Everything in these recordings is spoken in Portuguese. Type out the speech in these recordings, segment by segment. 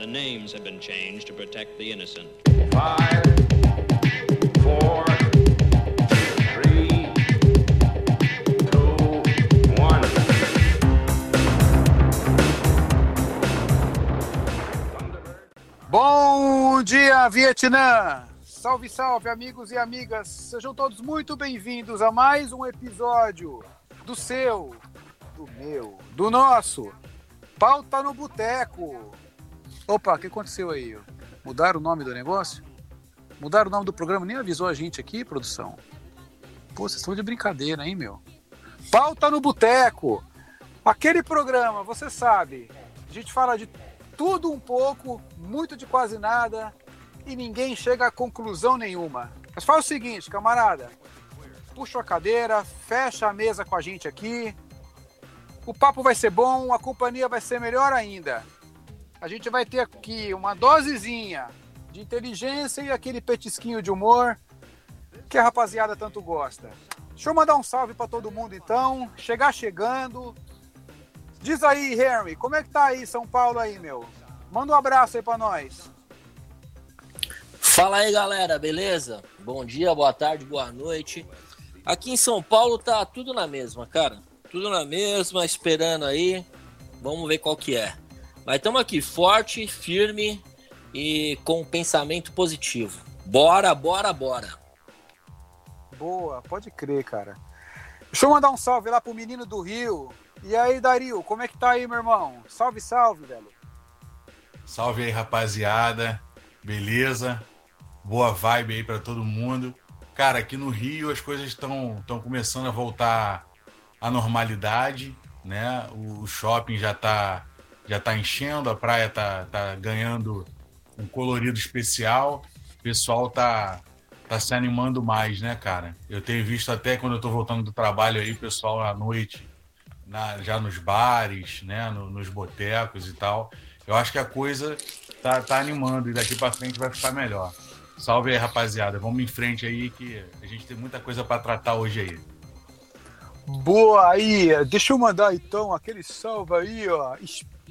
The names have been changed to protect the innocent. Five, four, three, two, one. Bom dia, Vietnã! Salve, salve, amigos e amigas! Sejam todos muito bem-vindos a mais um episódio do seu, do meu, do nosso Pauta no Boteco. Opa, o que aconteceu aí? Mudaram o nome do negócio? Mudaram o nome do programa? Nem avisou a gente aqui, produção. Pô, vocês estão de brincadeira, hein, meu? Pauta no Boteco! Aquele programa, você sabe, a gente fala de tudo um pouco, muito de quase nada, e ninguém chega a conclusão nenhuma. Mas faz o seguinte, camarada. Puxa a cadeira, fecha a mesa com a gente aqui. O papo vai ser bom, a companhia vai ser melhor ainda. A gente vai ter aqui uma dosezinha de inteligência e aquele petisquinho de humor que a rapaziada tanto gosta. Deixa eu mandar um salve para todo mundo então. Chegar chegando. Diz aí, Henry, como é que tá aí São Paulo aí, meu? Manda um abraço aí para nós. Fala aí, galera, beleza? Bom dia, boa tarde, boa noite. Aqui em São Paulo tá tudo na mesma, cara. Tudo na mesma, esperando aí. Vamos ver qual que é. Mas estamos aqui forte, firme e com um pensamento positivo. Bora, bora, bora. Boa, pode crer, cara. Deixa eu mandar um salve lá pro menino do Rio. E aí, Dario, como é que tá aí, meu irmão? Salve, salve, velho. Salve aí, rapaziada. Beleza? Boa vibe aí para todo mundo. Cara, aqui no Rio as coisas estão estão começando a voltar à normalidade, né? O shopping já tá já tá enchendo, a praia tá, tá ganhando um colorido especial. O pessoal tá tá se animando mais, né, cara? Eu tenho visto até quando eu tô voltando do trabalho aí, o pessoal à noite na, já nos bares, né, no, nos botecos e tal. Eu acho que a coisa tá, tá animando e daqui para frente vai ficar melhor. Salve aí, rapaziada. Vamos em frente aí que a gente tem muita coisa para tratar hoje aí. Boa aí, deixa eu mandar então aquele salve aí, ó,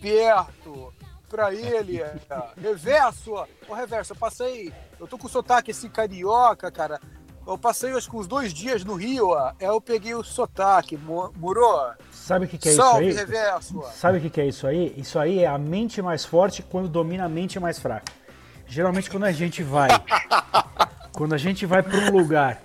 esperto pra ele, é, reverso, ó. Reverso, eu passei, eu tô com sotaque assim carioca, cara. Eu passei acho que uns dois dias no Rio, ó. Eu peguei o sotaque, murou. Sabe o que, que é Salve, isso aí? reverso. ó. Sabe o que, que é isso aí? Isso aí é a mente mais forte quando domina a mente mais fraca. Geralmente quando a gente vai, quando a gente vai para um lugar,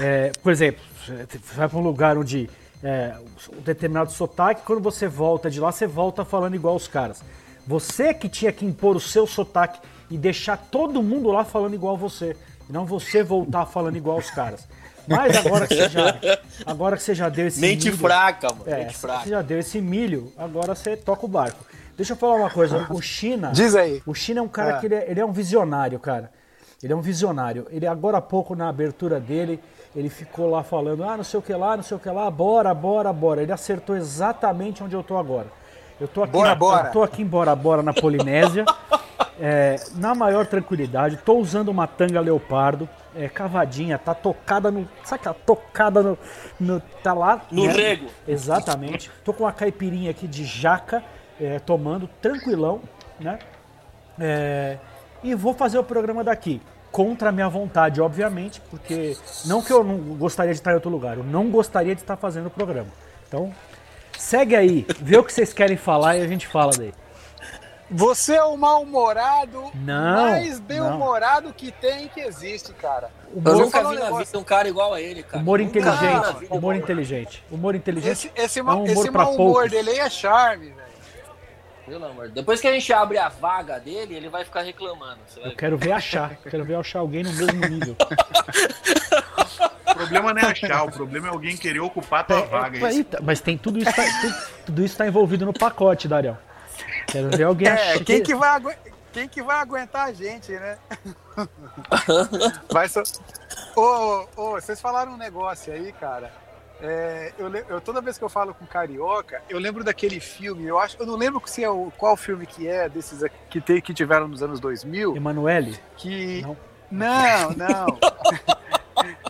é, por exemplo, você vai para um lugar onde é, um determinado sotaque, quando você volta de lá, você volta falando igual os caras. Você que tinha que impor o seu sotaque e deixar todo mundo lá falando igual você, e não você voltar falando igual os caras. Mas agora que você já, agora que você já deu esse Mente milho- fraca, mano. é, Mente fraca. você já deu esse milho, agora você toca o barco. Deixa eu falar uma coisa, o China. Diz aí. O China é um cara Ah. que ele é, ele é um visionário, cara. Ele é um visionário. Ele agora há pouco na abertura dele, ele ficou lá falando, ah, não sei o que lá, não sei o que lá, bora, bora, bora. Ele acertou exatamente onde eu tô agora. Eu tô aqui, Bora, na, bora. Eu tô aqui em Bora Bora, na Polinésia, é, na maior tranquilidade. Tô usando uma tanga leopardo, é, cavadinha, tá tocada no. Sabe aquela tocada no. no- tá lá. No rego. Exatamente. Tô com uma caipirinha aqui de jaca, é, tomando, tranquilão, né? É, e vou fazer o programa daqui. Contra a minha vontade, obviamente, porque não que eu não gostaria de estar em outro lugar, eu não gostaria de estar fazendo o programa. Então, segue aí, vê o que vocês querem falar e a gente fala daí. Você é o mal-humorado mais bem-humorado que tem que existe, cara. Eu Humor, nunca falar um vi na vida um cara igual a ele, cara. humor Nunca inteligente, humor inteligente. Humor inteligente Esse, esse, é ma- um esse humor pra mau humor poucos. dele aí é charme, velho. Pelo amor. Depois que a gente abre a vaga dele, ele vai ficar reclamando. Você vai Eu quero ver achar, quero ver achar alguém no mesmo nível. O problema não é achar, o problema é alguém querer ocupar a tua vaga. É, Esse- eita, mas tem tudo isso, tá, tem- tudo isso tá envolvido no pacote, Dariel. Quero ver alguém É, achar. quem que vai, agu- quem que vai aguentar a gente, né? Vai só... Ô, ô, vocês falaram um negócio aí, cara. É, eu, eu- toda vez que eu falo com carioca, eu lembro daquele filme. Eu acho, eu não lembro se é o, qual filme que é desses aqui que, te- que tiveram nos anos 2000. Emanuele? Que Não. não, não.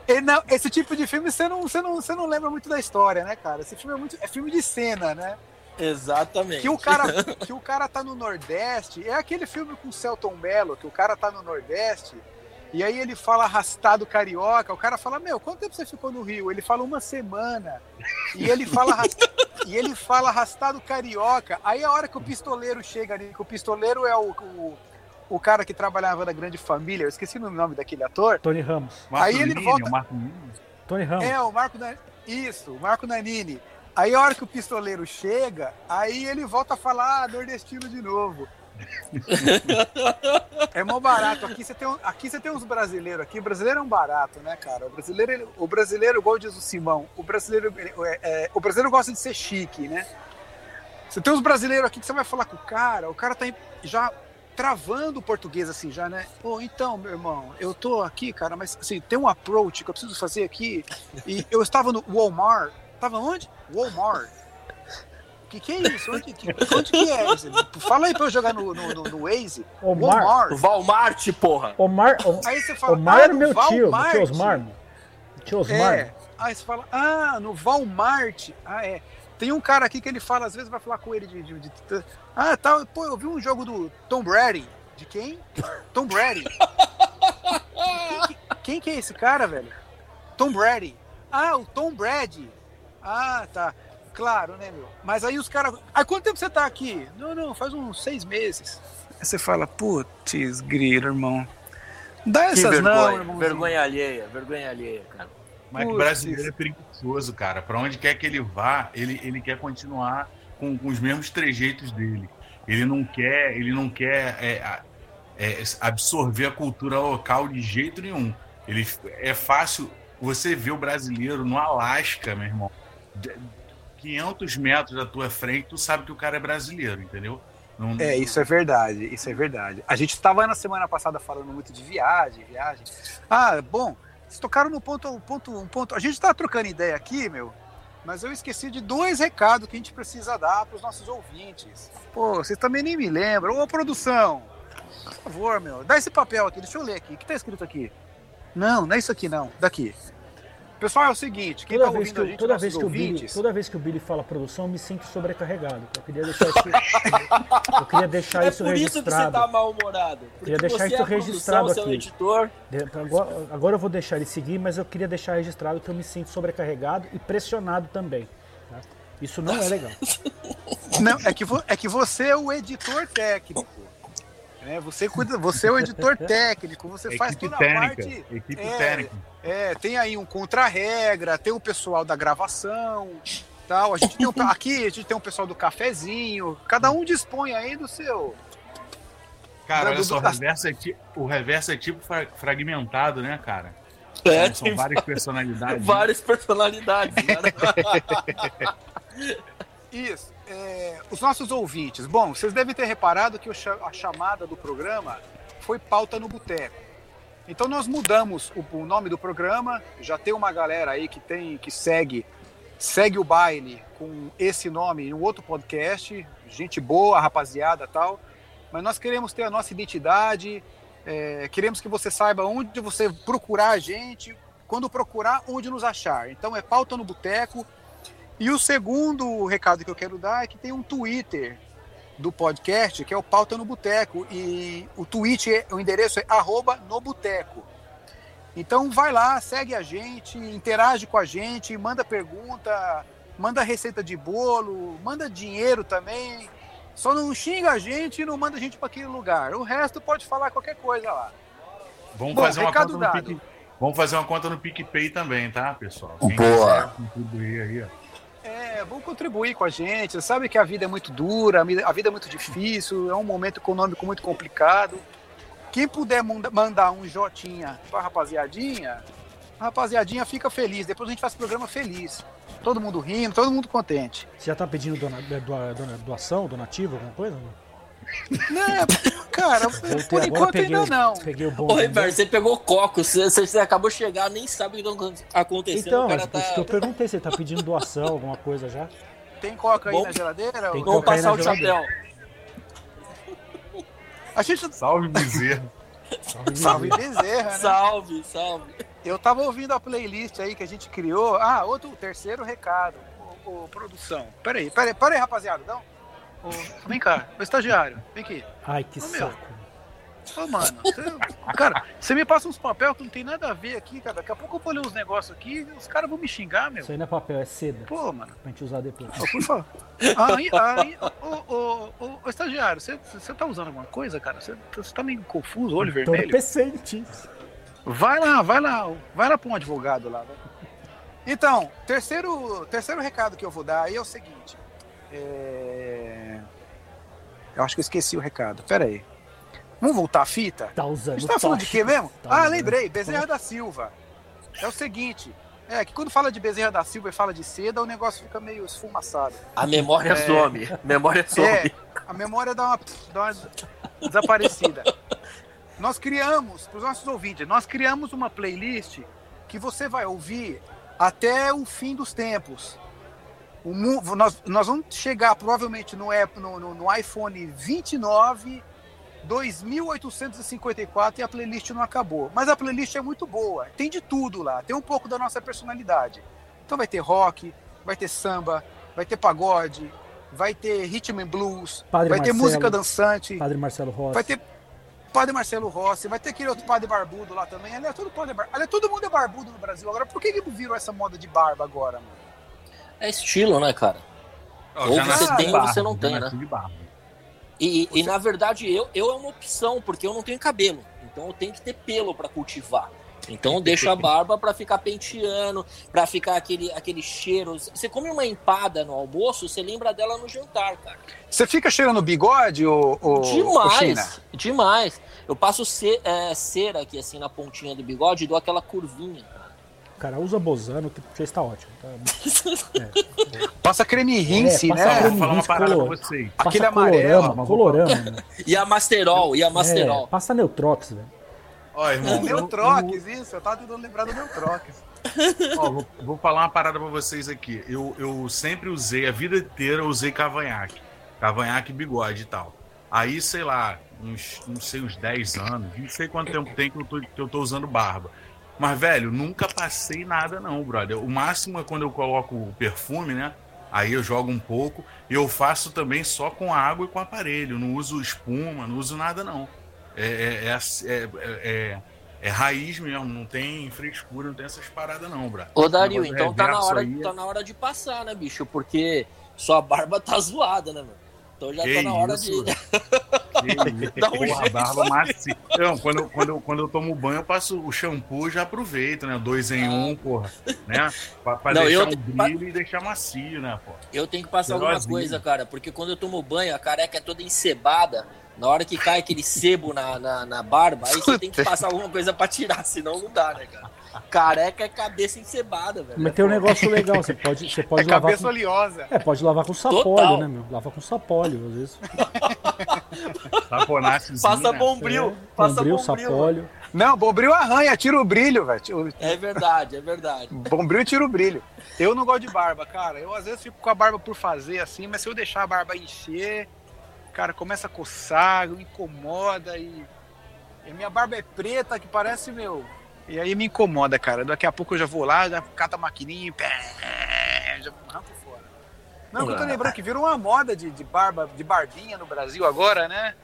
E não, esse tipo de filme você não, você, não, você não lembra muito da história, né, cara? Esse filme é, muito, é filme de cena, né? Exatamente. Que o, cara, que o cara tá no Nordeste. É aquele filme com o Celton Mello, que o cara tá no Nordeste. E aí ele fala arrastado carioca. O cara fala: Meu, quanto tempo você ficou no Rio? Ele fala uma semana. E ele fala, arras- e ele fala arrastado carioca. Aí a hora que o pistoleiro chega ali, que o pistoleiro é o, o, o cara que trabalhava na grande família, eu esqueci o nome daquele ator. Tony Ramos. Marco Aí ele Nini, volta- Marco. Tony Ramos. É, o Marco. Isso, o Marco Nanini. Aí a hora que o pistoleiro chega, aí ele volta a falar ah, nordestino de novo. É mó barato. Aqui você tem, um- aqui você tem uns brasileiros aqui. O brasileiro é um barato, né, cara? O brasileiro, ele- o brasileiro, igual diz o Simão, o brasileiro, ele- é, é, o brasileiro gosta de ser chique, né? Você tem uns brasileiros aqui que você vai falar com o cara, o cara tá já travando o português assim já, né? Pô, então, meu irmão, eu tô aqui, cara, mas assim, tem um approach que eu preciso fazer aqui. E eu estava no Walmart. Tava onde? Walmart. O que, que é isso? Onde, que, onde que é isso? Fala aí pra eu jogar no, no, no, no Waze. Omar. Walmart. Valmarte, porra. Omar, O- Aí você fala, Omar ah, no meu Walmart. tio Osmar. Tio Osmar. É. Aí você fala, ah, no Walmart. Ah, é. Tem um cara aqui que ele fala, às vezes vai falar com ele de. de- de- de- ah, tá. Pô, eu vi um jogo do Tom Brady. De quem? Tom Brady. Quem, que- quem que é esse cara, velho? Tom Brady. Ah, o Tom Brady. Ah, tá. Claro, né, meu? Mas aí os caras. Ah, quanto tempo você tá aqui? Não, não, faz uns seis meses. Aí você fala, putz, grilo, irmão. Dá Que essas vergonha. não, irmãozinho. vergonha alheia, vergonha alheia, cara. Mas que o brasileiro é preguiçoso, cara. Pra onde quer que ele vá, ele, ele quer continuar com, com os mesmos trejeitos dele. Ele não quer, ele não quer é, é, absorver a cultura local de jeito nenhum. Ele é fácil você ver o brasileiro no Alasca, meu irmão. De- 500 metros da tua frente, tu sabe que o cara é brasileiro, entendeu? Não- É, isso é verdade, isso é verdade. A gente estava na semana passada falando muito de viagem, viagem. Ah, bom, vocês tocaram no ponto, um ponto, um ponto. A gente está trocando ideia aqui, meu, mas eu esqueci de dois recados que a gente precisa dar para os nossos ouvintes. Pô, vocês também nem me lembram. Ô, produção, por favor, meu, dá esse papel aqui, deixa eu ler aqui. O que tá escrito aqui? Não, não é isso aqui, não. Daqui. Pessoal, é o seguinte, quem Toda, tá vez ouvindo que, a eu- gente, toda, vez que o Billy, ouvintes... toda vez que o Billy fala produção, eu me sinto sobrecarregado. Eu queria deixar isso, eu queria deixar É isso por isso que você registrado. tá mal-humorado. Porque Queria deixar você isso é produção, registrado você é o aqui. editor. De- Agora, agora eu vou deixar ele seguir, mas eu queria deixar registrado que eu me sinto sobrecarregado e pressionado também. tá? Isso não é legal. Não, é que, vo- é que você é o editor técnico. Né? Você, cuida, você é o editor técnico, você faz equipe toda a técnica. parte. Equipe é, técnica. É, tem aí um contra-regra, tem o pessoal da gravação, tal. A gente tem um, aqui a gente tem um pessoal do cafezinho. Cada um dispõe aí do seu. Cara, olha só, o da- reverso é, ti- o reverso é tipo fra- fragmentado, né, cara? É, São, são várias personalidades. né? várias personalidades. Isso. é, os nossos ouvintes. Bom, vocês devem ter reparado que a chamada do programa foi pauta no boteco. Então nós mudamos o, o nome do programa. Já tem uma galera aí que tem que segue segue o baile com esse nome em um outro podcast. Gente boa, rapaziada, tal. Mas nós queremos ter a nossa identidade. é, queremos que você saiba onde você procurar a gente, quando procurar, onde nos achar. Então é pauta no boteco. E o segundo recado que eu quero dar é que tem um Twitter do podcast, que é o Pauta no Boteco. E o tweet, é- o endereço é arroba no boteco. Então vai lá, segue a gente, interage com a gente, manda pergunta, manda receita de bolo, manda dinheiro também. Só não xinga a gente e não manda a gente para aquele lugar. O resto pode falar qualquer coisa lá. Vamos Bom, fazer uma conta no dado. Pique... Vamos fazer uma conta no PicPay também, tá, pessoal? Quem Boa. quiser contribuir aí, ó. É, vão contribuir com a gente. Sabe que a vida é muito dura, a vida é muito difícil, é um momento econômico muito complicado. Quem puder manda- mandar um jotinha pra rapaziadinha, a rapaziadinha fica feliz. Depois a gente faz o programa feliz. Todo mundo rindo, todo mundo contente. Você já tá pedindo dona, dona- doação, donativo, alguma coisa? Né, cara, Voltei por enquanto peguei, ainda o- não. peguei o bom. Ô, River, você pegou coco, você, você- você acabou de chegar, nem sabe o que tá acontecendo. Então, o cara tá. que eu perguntei ele tá pedindo doação, alguma coisa já. Tem coca aí Bom, na geladeira? tem. Vamos aí passar o chapéu. A gente Salve Bezerra. salve Bezerra, né? Salve, salve. Eu tava ouvindo a playlist aí que a gente criou. Ah, outro, terceiro recado. ô, produção. Pera aí, pera aí, pera aí, rapaziada. Não. Ô, vem cá, o estagiário, vem aqui. Ai, que Ô, meu. saco. Ô, mano, cara, você me passa uns papel que não tem nada a ver aqui, cara. Daqui a pouco eu vou ler uns negócios aqui e os caras vão me xingar, meu. Isso aí não é papel, é seda. Pô, mano. Pra gente usar depois. Ô, por favor. Aí, aí, ô, ô, ô, ô, estagiário, você, você tá usando alguma coisa, cara? Você, tá meio confuso, olho vermelho? Entorpecente. Vai lá, vai lá, vai lá pra um advogado lá. vai. Então, terceiro, terceiro recado que eu vou dar aí é o seguinte. é, Eu acho que eu esqueci o recado. Pera aí. Vamos voltar a fita? Tá A usando. gente tá falando de quê mesmo? Tá ah, lembrei, Bezerra da Silva. É o seguinte, é que quando fala de Bezerra da Silva e fala de seda, o negócio fica meio esfumaçado. A memória É. some. Memória some. É, a memória dá uma, dá uma desaparecida. Nós criamos, para os nossos ouvintes, nós criamos uma playlist que você vai ouvir até o fim dos tempos. O nós, nós vamos chegar provavelmente no, app- no, no- no iPhone 29 2854 e a playlist não acabou. Mas a playlist é muito boa, tem de tudo lá, tem um pouco da nossa personalidade. Então vai ter rock, vai ter samba, vai ter pagode, vai ter rhythm and blues, Padre vai ter Marcelo. música dançante, Padre Marcelo Rossi. vai ter Padre Marcelo Rossi, vai ter aquele outro padre barbudo lá também. Aliás, todo, padre bar... Aliás, todo mundo é barbudo no Brasil. Agora, por que que virou essa moda de barba agora, mano? É estilo, né, cara? Ó, Ou você tem de ou você não tem, né? de barba. E, e, na verdade, eu, eu é uma opção, porque eu não tenho cabelo. Então eu tenho que ter pelo pra cultivar. Então eu deixo a barba pra ficar penteando, pra ficar aquele, aquele cheiro. Você come uma empada no almoço, você lembra dela no jantar, cara. Você fica cheirando bigode, ô, ô, ô, China? Demais, demais. Eu passo ce- é, cera aqui assim na pontinha do bigode e dou aquela curvinha, cara. Cara, usa Bozano, que já está ótimo. Tá? Passa creme rinse, É, passa né? creme- Vou falar uma Rinse parada pra color. vocês. Aquele Passa amarelo. Colorama, colorama, né? E a Masterol, e a Masterol. É, passa Neutrox, velho. Ó, irmão, eu- Neutrox, isso. Eu tava tentando lembrar do Neutrox. Ó, vou, vou falar uma parada pra vocês aqui. Eu, eu sempre usei, a vida inteira, eu usei cavanhaque. Cavanhaque, bigode e tal. Aí, sei lá, uns, não sei, uns 10 anos, não sei quanto tempo tem que eu tô, que eu tô usando barba. Mas, velho, nunca passei nada, não, brother. O máximo é quando eu coloco o perfume, né? Aí eu jogo um pouco. E eu faço também só com água e com aparelho. Não uso espuma, não uso nada, não. É, é, é, é, é- é- é raiz mesmo, não tem frescura, não tem essas paradas, não, brother. Ô, Dario, então tá na, hora, aí é- tá na hora de passar, né, bicho? Porque sua barba tá zoada, né, meu? Então já Que tá na hora isso? de. Dá um Porra, jeito. barba macia. Não, quando, eu- quando, eu- quando eu tomo banho, eu passo o shampoo e já aproveito, né? Dois em um, porra. Né? Pra, pra Não, deixar eu- um brilho e deixar macio, né, pô? Eu tenho que passar alguma Cheirosinho. coisa, cara, porque quando eu tomo banho, a careca é toda encebada. Na hora que cai aquele sebo na, na, na barba, aí você tem que passar alguma coisa pra tirar, senão não dá, né, cara? Careca é cabeça encebada, velho. Mas tem um negócio legal, você pode, você É pode lavar cabeça com... oleosa. É, pode lavar com sapólio, Total. né, meu? Lava com sapólio, às vezes. Saponacezinho, Passa né? bombril, É, passa bombril, bombril. sapólio. Não, bombril arranha, tira o brilho, velho. É verdade, é verdade. Bombril tira o brilho. Eu não gosto de barba, cara. Eu às vezes fico com a barba por fazer assim, mas se eu deixar a barba encher, cara, começa a coçar, me incomoda e. e a minha barba é preta, que parece meu. E aí me incomoda, cara. Daqui a pouco eu já vou lá, já cato a maquininha, pé, já arranco fora. Não, que eu tô lembrando que virou uma moda de, de barba, de barbinha no Brasil agora, né?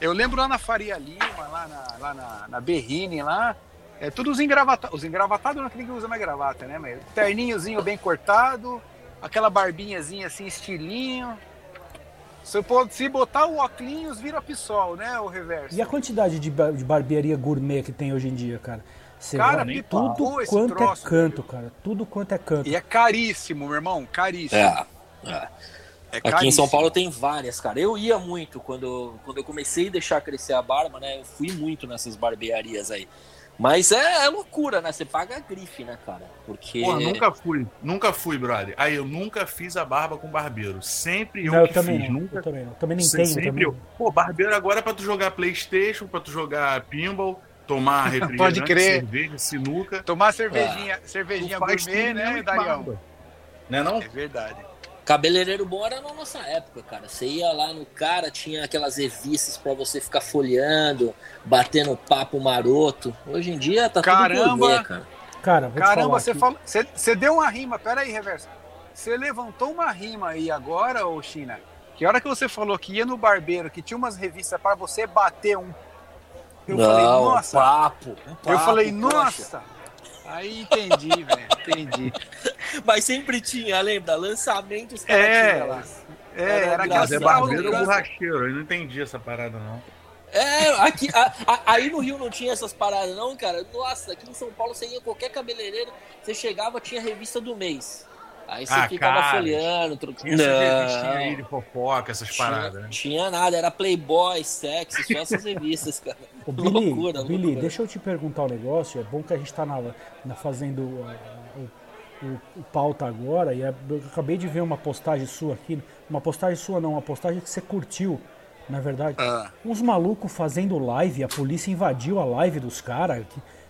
Eu lembro lá na Faria Lima, lá na, lá na, na Berrine, lá, é tudo os engravatados. Os engravatados não é que ninguém usa mais gravata, né? Mas terninhozinho bem cortado, aquela barbinhazinha assim, estilinho. Se, pô- se botar o óculos, vira pisol, né? O reverso. E a quantidade de, de barbearia gourmet que tem hoje em dia, cara? Você Cara, tudo quanto troço, é canto, cara. Tudo quanto é canto. E é caríssimo, meu irmão, caríssimo. É. é. É Aqui em. São Paulo tem várias, cara. Eu ia muito quando, quando eu comecei a deixar crescer a barba, né? Eu fui muito nessas barbearias aí. Mas é, é loucura, né? Você paga a grife, né, cara? Porque. Porra, nunca fui, nunca fui, brother. Aí eu nunca fiz a barba com barbeiro. Sempre eu não, eu que também fiz. não. Nunca Eu também não. Também nem Se- tenho sempre também. eu. Pô, barbeiro agora é pra tu jogar Playstation, pra tu jogar pinball, tomar refrigerante, Pode crer. cerveja, sinuca. Tomar cervejinha, cervejinha Tu faz gourmet, né, Darião? barba. Né não? É verdade. Cabeleireiro bom era na nossa época, cara. Você ia lá no cara, tinha aquelas revistas pra você ficar folheando, batendo papo maroto. Hoje em dia tá Caramba! tudo gourmet, cara. Cara, Caramba, falar você falou. Você, você deu uma rima, pera aí, reverso. você levantou uma rima aí agora, ô China, que a hora que você falou que ia no barbeiro, que tinha umas revistas para você bater um. Eu não, falei, nossa. Um papo, um papo, eu falei, poxa. nossa. Aí entendi, velho. Entendi. Mas sempre tinha, lembra? Lançamento os caras É, lá. é, Era era aquela é barbeiro ou engraçado. borracheiro? Eu não entendi essa parada, não. É, aqui, a- a- aí no Rio não tinha essas paradas, não, cara. Nossa, aqui em São Paulo você ia qualquer cabeleireiro, você chegava, tinha revista do mês. Aí você Ah, ficava cara, folheando, trocando. Tinha aí de fofoca, essas tinha, paradas, né? tinha nada, era Playboy, sexy, só essas revistas, cara. Ô, Billy, loucura, Billy loucura. deixa eu te perguntar um negócio. É bom que a gente tá na, na fazendo uh, o, o- o pauta agora. E é- eu acabei de ver uma postagem sua aqui. Uma postagem sua não, uma postagem que você curtiu, na verdade. Ah. Uns malucos fazendo live, a polícia invadiu a live dos caras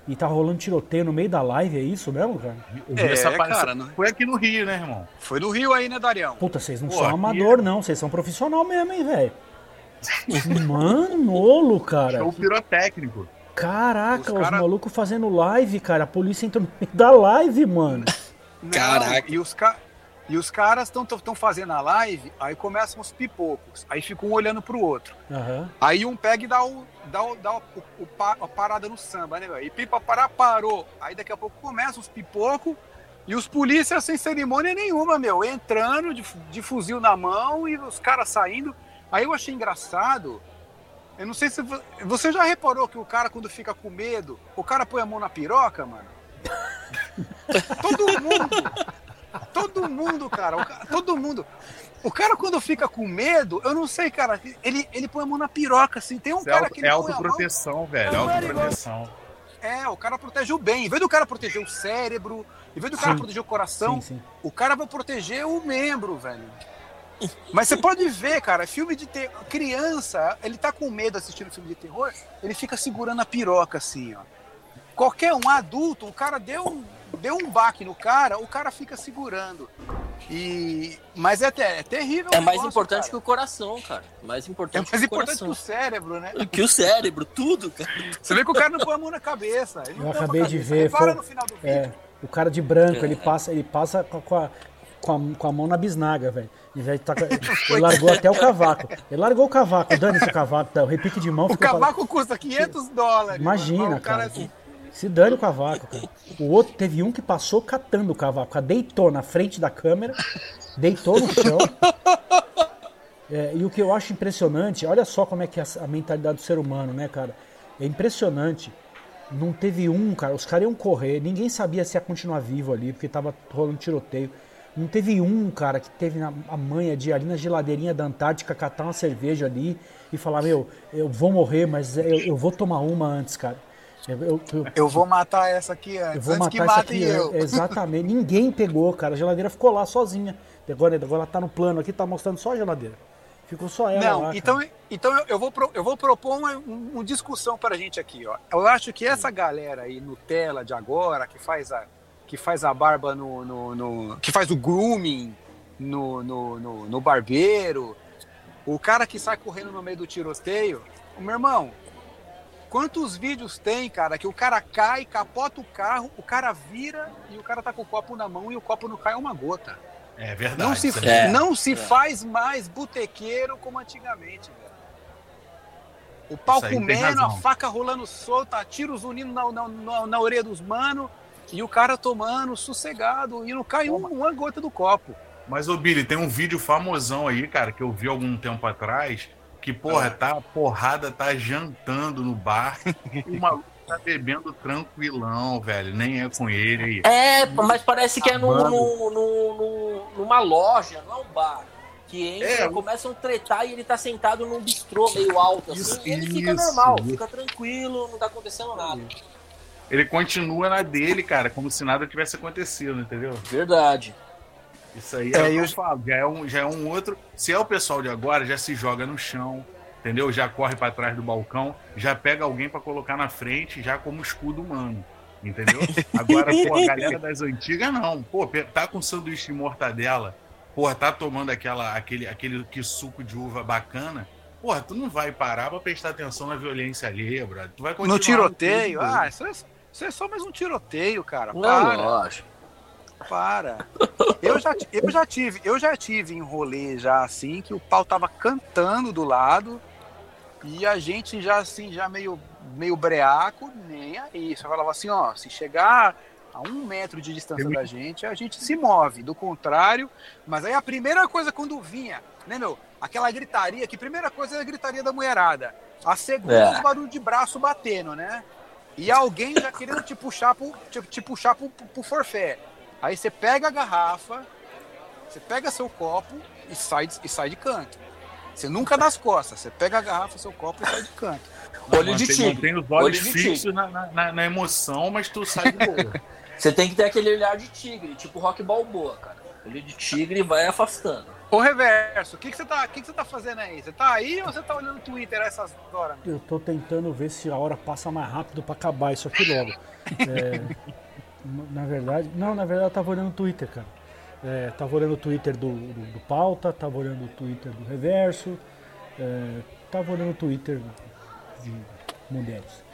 e tá rolando tiroteio no meio da live, é isso mesmo, cara? É, essa cara, não- Foi aqui no Rio, né, irmão? Foi no Rio aí, né, Darião? Puta, vocês não Pô, são aqui amador, é- não, vocês são profissional mesmo, hein, velho? Mano, nolo, cara. Show pirotécnico. Caraca, Os os, cara- malucos fazendo live, cara. A polícia entrou no meio da live, mano. Não, Caraca. E os, ca... e os caras estão fazendo a live, aí começam os pipocos. Aí fica um olhando pro outro. Aham. Aí um pega e dá, o, dá, dá o, o a parada no samba, né, velho? E pipa parar, parou. Aí daqui a pouco começam os pipocos e os polícias sem cerimônia nenhuma, meu. Entrando de, de fuzil na mão e os caras saindo. Aí eu achei engraçado. Eu não sei se. vo- Você já reparou que o cara, quando fica com medo, o cara põe a mão na piroca, mano? Todo mundo. Todo mundo, cara. todo mundo. O cara, quando fica com medo, eu não sei, cara. Ele, ele põe a mão na piroca, assim. Tem um Isso é, cara auto- que ele é mão. autoproteção, velho. É autoproteção. É, o cara protege o bem. Em vez do cara proteger o cérebro, em vez do cara Sim. proteger o coração, Sim, sim. o cara vai proteger o membro, velho. Mas você pode ver, cara, filme de terror. Criança, ele tá com medo assistindo filme de terror, ele fica segurando a piroca assim, ó. Qualquer um adulto, o cara deu deu um baque no cara, o cara fica segurando. E mas é, é terrível. É mais negócio, importante que cara. o coração, cara. Mais É importante mais que o importante que coração. o cérebro, né? Que o cérebro, tudo, cara. Você vê que o cara não põe a mão na cabeça. ele não Eu acabei de cabeça. ver, Repara foi- no final do vídeo. É, o cara de branco, ele passa, ele passa com a, com a, com a- com a mão na bisnaga, velho. Tá Ele largou até o cavaco. Ele largou o cavaco, dane-se o cavaco, tá? o repique de mão O cavaco custa 500 dólares. Imagina, mano. O cara. assim, Se dane o cavaco, cara. O outro teve um que passou catando o cavaco, cara, deitou na frente da câmera, deitou no chão. É, e o que eu acho impressionante, olha só como é que é a, mentalidade do ser humano, né, cara? É impressionante. Não teve um, cara. Os caras iam correr, ninguém sabia se ia continuar vivo ali, porque tava rolando tiroteio. Não teve um, cara, que teve a manha de ali na geladeirinha da Antártica catar uma cerveja ali e falar: Meu, eu vou morrer, mas eu, eu vou tomar uma antes, cara. Eu, eu- eu- Eu vou matar essa aqui antes, eu vou antes matar que essa matem aqui. eu. é, Exatamente. Ninguém pegou, cara. A geladeira ficou lá sozinha. Agora, agora ela tá no plano aqui, tá mostrando só a geladeira. Ficou só ela Não, lá, então, cara. então eu- vou, eu vou propor uma, um- uma discussão para a gente aqui. Ó. Eu acho que essa galera aí, Nutella de agora, que faz a, que faz a barba no, no- no- que faz o grooming no, no, no- no barbeiro, o cara que sai correndo no meio do tiroteio, meu irmão, quantos vídeos tem, cara, que o cara cai, capota o carro, o cara vira e o cara tá com o copo na mão e o copo não cai uma gota. É verdade. Não se, isso É. não se É. faz mais botequeiro como antigamente, velho. O pau comendo, a faca rolando solta, tiros unindo na, na, na, na orelha dos mano e o cara tomando sossegado e não cai um- uma gota do copo. Mas, ô Billy, tem um vídeo famosão aí, cara, que eu vi algum tempo atrás, que, porra, tá, a porrada tá jantando no bar, e o maluco tá bebendo tranquilão, velho, nem é com ele aí. É, mas parece que é no, no- no- numa loja, não é um bar. Que entra, É, começam a tretar e ele tá sentado num bistrô meio alto, assim, Isso, e ele fica isso, normal, isso. fica tranquilo, não tá acontecendo nada. Ele continua na dele, cara, como se nada tivesse acontecido, entendeu? Verdade. Isso aí É, é, o que eu- falo, já é, um, já é um outro. Se é o pessoal de agora, já se joga no chão, entendeu? Já corre pra trás do balcão, já pega alguém pra colocar na frente, já como escudo humano. Entendeu? Agora, pô, a galera das antigas não. Pô, tá com sanduíche de mortadela, pô, tá tomando aquela, aquele, aquele que suco de uva bacana. Porra, tu não vai parar pra prestar atenção na violência alheia, brother. Tu vai continuar No tiroteio, ah, isso é, isso é só mais um tiroteio, cara. Não, Para. lógico. Para. Eu já, eu já tive, eu já tive em rolê já assim que o pau tava cantando do lado e a gente já assim, já meio, meio breaco, nem aí. Só falava assim, ó, se chegar a um metro de distância da gente, a gente se move. Do contrário, mas aí a primeira coisa quando vinha, né, meu? Aquela gritaria, que primeira coisa é a gritaria da mulherada. A segunda É. os barulhos de braço batendo, né? E alguém já querendo te puxar pro, te, te puxar pro, pro, pro forfé. Aí você pega a garrafa, você pega seu copo e sai, de- e sai de canto. Você nunca dá as costas, você pega a garrafa, seu copo e sai de canto. Olho de tigre. Mantém os olhos Olho fixos na, na- na- emoção, mas tu sai de boa. Você tem que ter aquele olhar de tigre, tipo rock balboa, cara. Olho de tigre vai afastando. Ô Reverso, o que, que, você tá, o que, que você tá fazendo aí? Você tá aí ou você tá olhando o Twitter a essas horas? Eu tô tentando ver se a hora passa mais rápido pra acabar isso aqui logo. É, na verdade, não, na verdade eu tava olhando o Twitter, cara. É, tava olhando o Twitter do, do, do Pauta, tava olhando o Twitter do Reverso, é, tava olhando o Twitter de mulheres.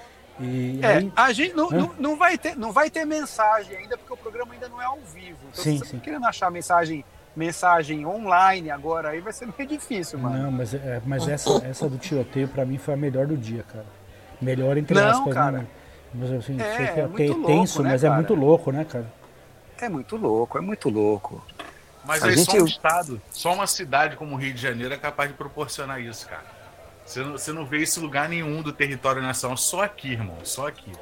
E É, aí, a gente não, não, não vai ter, não vai ter mensagem ainda, porque o programa ainda não é ao vivo. Então, Sim, você sim. tá querendo achar mensagem, mensagem online agora, aí vai ser meio difícil, mano. não, mas, é, mas essa, essa do tiroteio pra mim foi a melhor do dia, cara. Melhor entre Não, aspas, cara. né? Mas assim, É, sei que é é, muito louco, tenso, né, mas é cara? muito louco, né, cara? É muito louco, é muito louco. Mas A é gente- só um estado, só uma cidade como o Rio de Janeiro é capaz de proporcionar isso, cara. Você não, você não vê isso em lugar nenhum do território nacional, só aqui, irmão, só aqui.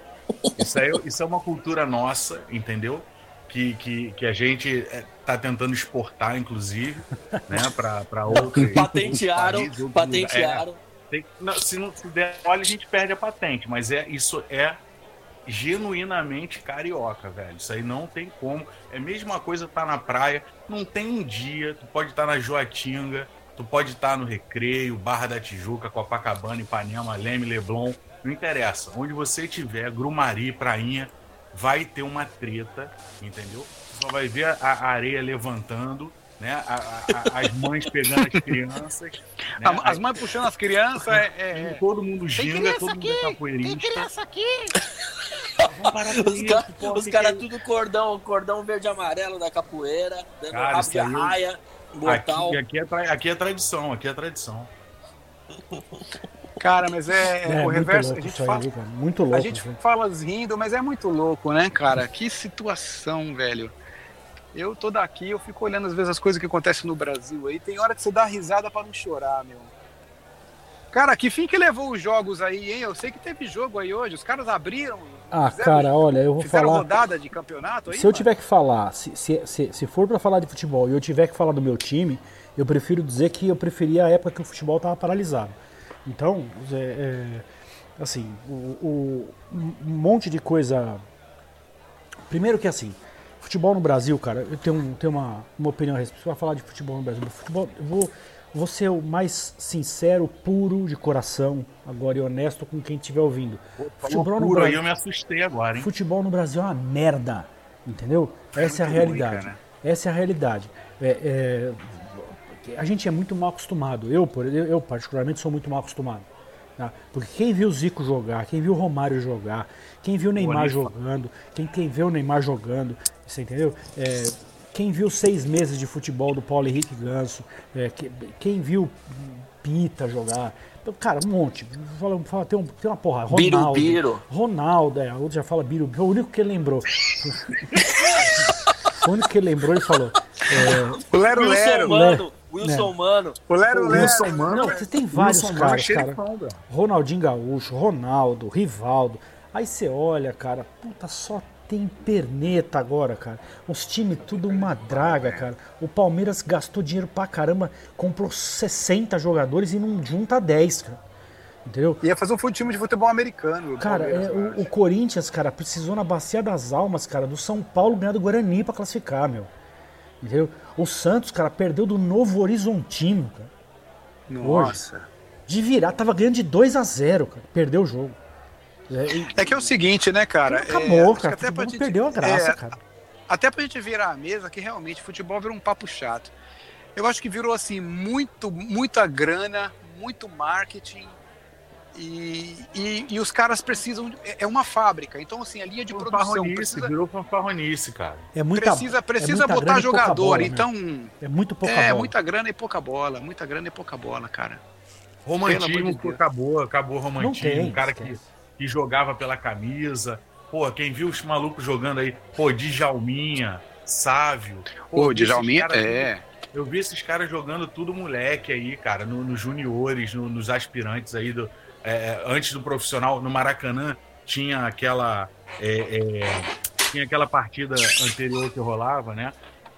Isso, aí, isso é uma cultura nossa, entendeu? Que, que, que a gente é, tá tentando exportar, inclusive, né, para outros Patentearam, outros países, outros lugares. É, patentearam. tem- não, se não se der olha, a gente perde a patente, mas é isso é genuinamente carioca, velho. Isso aí não tem como. É a mesma coisa tá na praia, não tem um dia, tu pode estar na Joatinga, tu pode estar no Recreio, Barra da Tijuca, Copacabana, Ipanema, Leme, Leblon, não interessa. Onde você tiver, Grumari, Prainha, vai ter uma treta, entendeu? Você só vai ver a, a areia levantando, né? A- a- as mães pegando as crianças. Né? As mães puxando as crianças é. é- é- Todo mundo ginga, criança todo mundo aqui, é capoeirista. Tem criança aqui! Os caras cara que é tudo cordão, cordão verde e amarelo da capoeira, dando Cara, rabo de aí arraia, mortal. Aqui, aqui, é tra- aqui é tradição, aqui é tradição. Cara, mas é, É, o muito reverso. louco A gente aí, fala, cara? Muito louco. A gente aí. fala rindo, mas é muito louco, né, cara? Que situação, velho. Eu tô daqui, eu fico olhando às vezes as coisas que acontecem no Brasil aí. Tem hora que você dá risada pra não chorar, meu. Cara, que fim que levou os jogos aí, hein? Eu sei que teve jogo aí hoje. Os caras abriram. Ah, fizeram- cara, olha, eu vou falar. rodada de campeonato aí? Se eu mano? tiver que falar, se, se, se, se for pra falar de futebol e eu tiver que falar do meu time, eu prefiro dizer que eu preferia a época que o futebol tava paralisado. Então, é, é, assim, o, o- um monte de coisa. Primeiro que assim, futebol no Brasil, cara, eu tenho, tenho uma, uma opinião a respeito. Vai falar de futebol no Brasil. Futebol, eu vou, vou ser o mais sincero, puro de coração, agora e honesto com quem estiver ouvindo. Falou puro aí, eu me assustei agora, hein? Futebol no Brasil é uma merda, entendeu? Essa é a muito ruim, realidade. cara. Essa é a realidade. É, é, a gente é muito mal acostumado. Eu, eu, particularmente, sou muito mal acostumado. tá? Porque quem viu o Zico jogar, quem viu o Romário jogar, quem viu o Neymar Bonifa. jogando, quem, quem vê o Neymar jogando, você entendeu? É, quem viu seis meses de futebol do Paulo Henrique Ganso, é, que- quem viu Pita jogar, cara, um monte. Fala, fala, tem, um- tem uma porra. Biro, Ronaldo, Biro. Ronaldo, é, outro já fala Biro, o único que ele lembrou. o único que ele lembrou e falou. É, O Lero Wilson Lero. Mano, Wilson Mano. O Lero Lero. não, você tem vários Wilson caras, Mano, cara. bro. Ronaldinho Gaúcho, Ronaldo, Rivaldo. Aí você olha, cara, puta, só tem perneta agora, cara. Os times tudo uma draga, cara. O Palmeiras gastou dinheiro pra caramba, comprou 60 jogadores e não junta 10, cara. Entendeu? Ia fazer um time de futebol americano. Cara, é, o, o Corinthians, cara, precisou na Bacia das Almas, cara, do São Paulo ganhar do Guarani pra classificar, meu. Entendeu? O Santos, cara, perdeu do Novo Horizontino, cara. Nossa. De virar, tava ganhando de 2 a 0 cara. Perdeu o jogo. É, É que é o seguinte, né, cara? É, acabou, que cara. até pra gente- perdeu a graça, é, cara. Até pra gente virar a mesa, que realmente futebol virou um papo chato. Eu acho que virou assim, muito, muita grana, muito marketing. E, e, e os caras precisam. É é uma fábrica. Então, assim, a linha de produção precisa, virou fanfarronice, cara. É muita, precisa, é precisa muita botar jogador. bola, né? então, É muito pouca é bola. muita grana e pouca bola. Muita grana e pouca bola, cara. Romantismo de acabou, acabou o romantismo. Não tem, cara que, esquece. Que jogava pela camisa. Pô, quem viu os malucos jogando aí, pô, Djalminha, Sávio. Pô, Djalminha, caras- é. Eu vi esses caras jogando tudo moleque aí, cara, no- nos juniores, no- nos aspirantes aí, do, é, antes do profissional, no Maracanã, tinha aquela. é, é, tinha aquela partida anterior que rolava, né?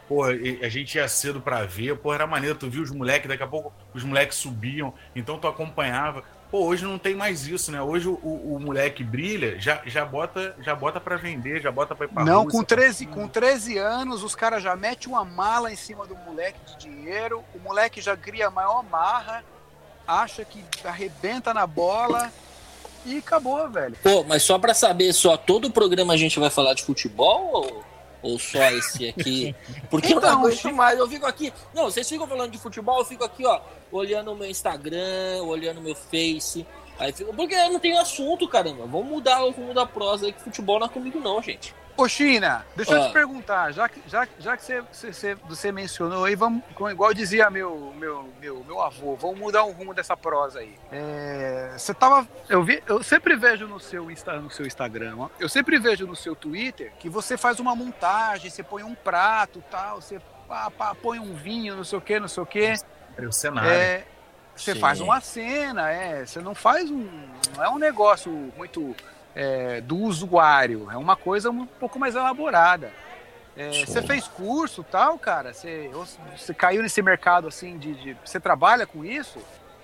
Pô, a gente ia cedo pra ver, pô, era maneiro, tu viu os moleques, daqui a pouco os moleques subiam, então tu acompanhava. Pô, hoje não tem mais isso, né? Hoje o, o, o moleque brilha, já, já bota já bota para vender, já bota pra ir pra Não, Rússia, com 13, com 13 anos, os caras já metem uma mala em cima do moleque de dinheiro, o moleque já cria a maior marra, acha que arrebenta na bola e acabou, velho. Pô, mas só pra saber, só todo o programa a gente vai falar de futebol ou, ou só esse aqui? Porque eu Então, não aguento mais, eu fico aqui. Não, vocês ficam falando de futebol, eu fico aqui, ó, olhando o meu Instagram, olhando o meu Face. Aí fico, porque eu não tenho assunto, caramba. Vamos mudar o rumo da prosa aí, que futebol não é comigo, não, gente. Ô, China, deixa eu Ah. te perguntar, já que, já, já que você, você, você- você mencionou aí, vamos, com- igual dizia meu, meu, meu, meu avô, vamos mudar o rumo dessa prosa aí. É, você tava. Eu, vi, eu sempre vejo no seu, Insta, no seu Instagram, ó, eu sempre vejo no seu Twitter que você faz uma montagem, você põe um prato tal, você pá, pá, põe um vinho, não sei o que, não sei o que. Era o cenário. É, você Sim. faz uma cena, é. Você não faz um. Não é um negócio muito é, do usuário. É uma coisa um pouco mais elaborada. É, você fez curso tal, cara? Você, caiu nesse mercado assim de, de- Você trabalha com isso?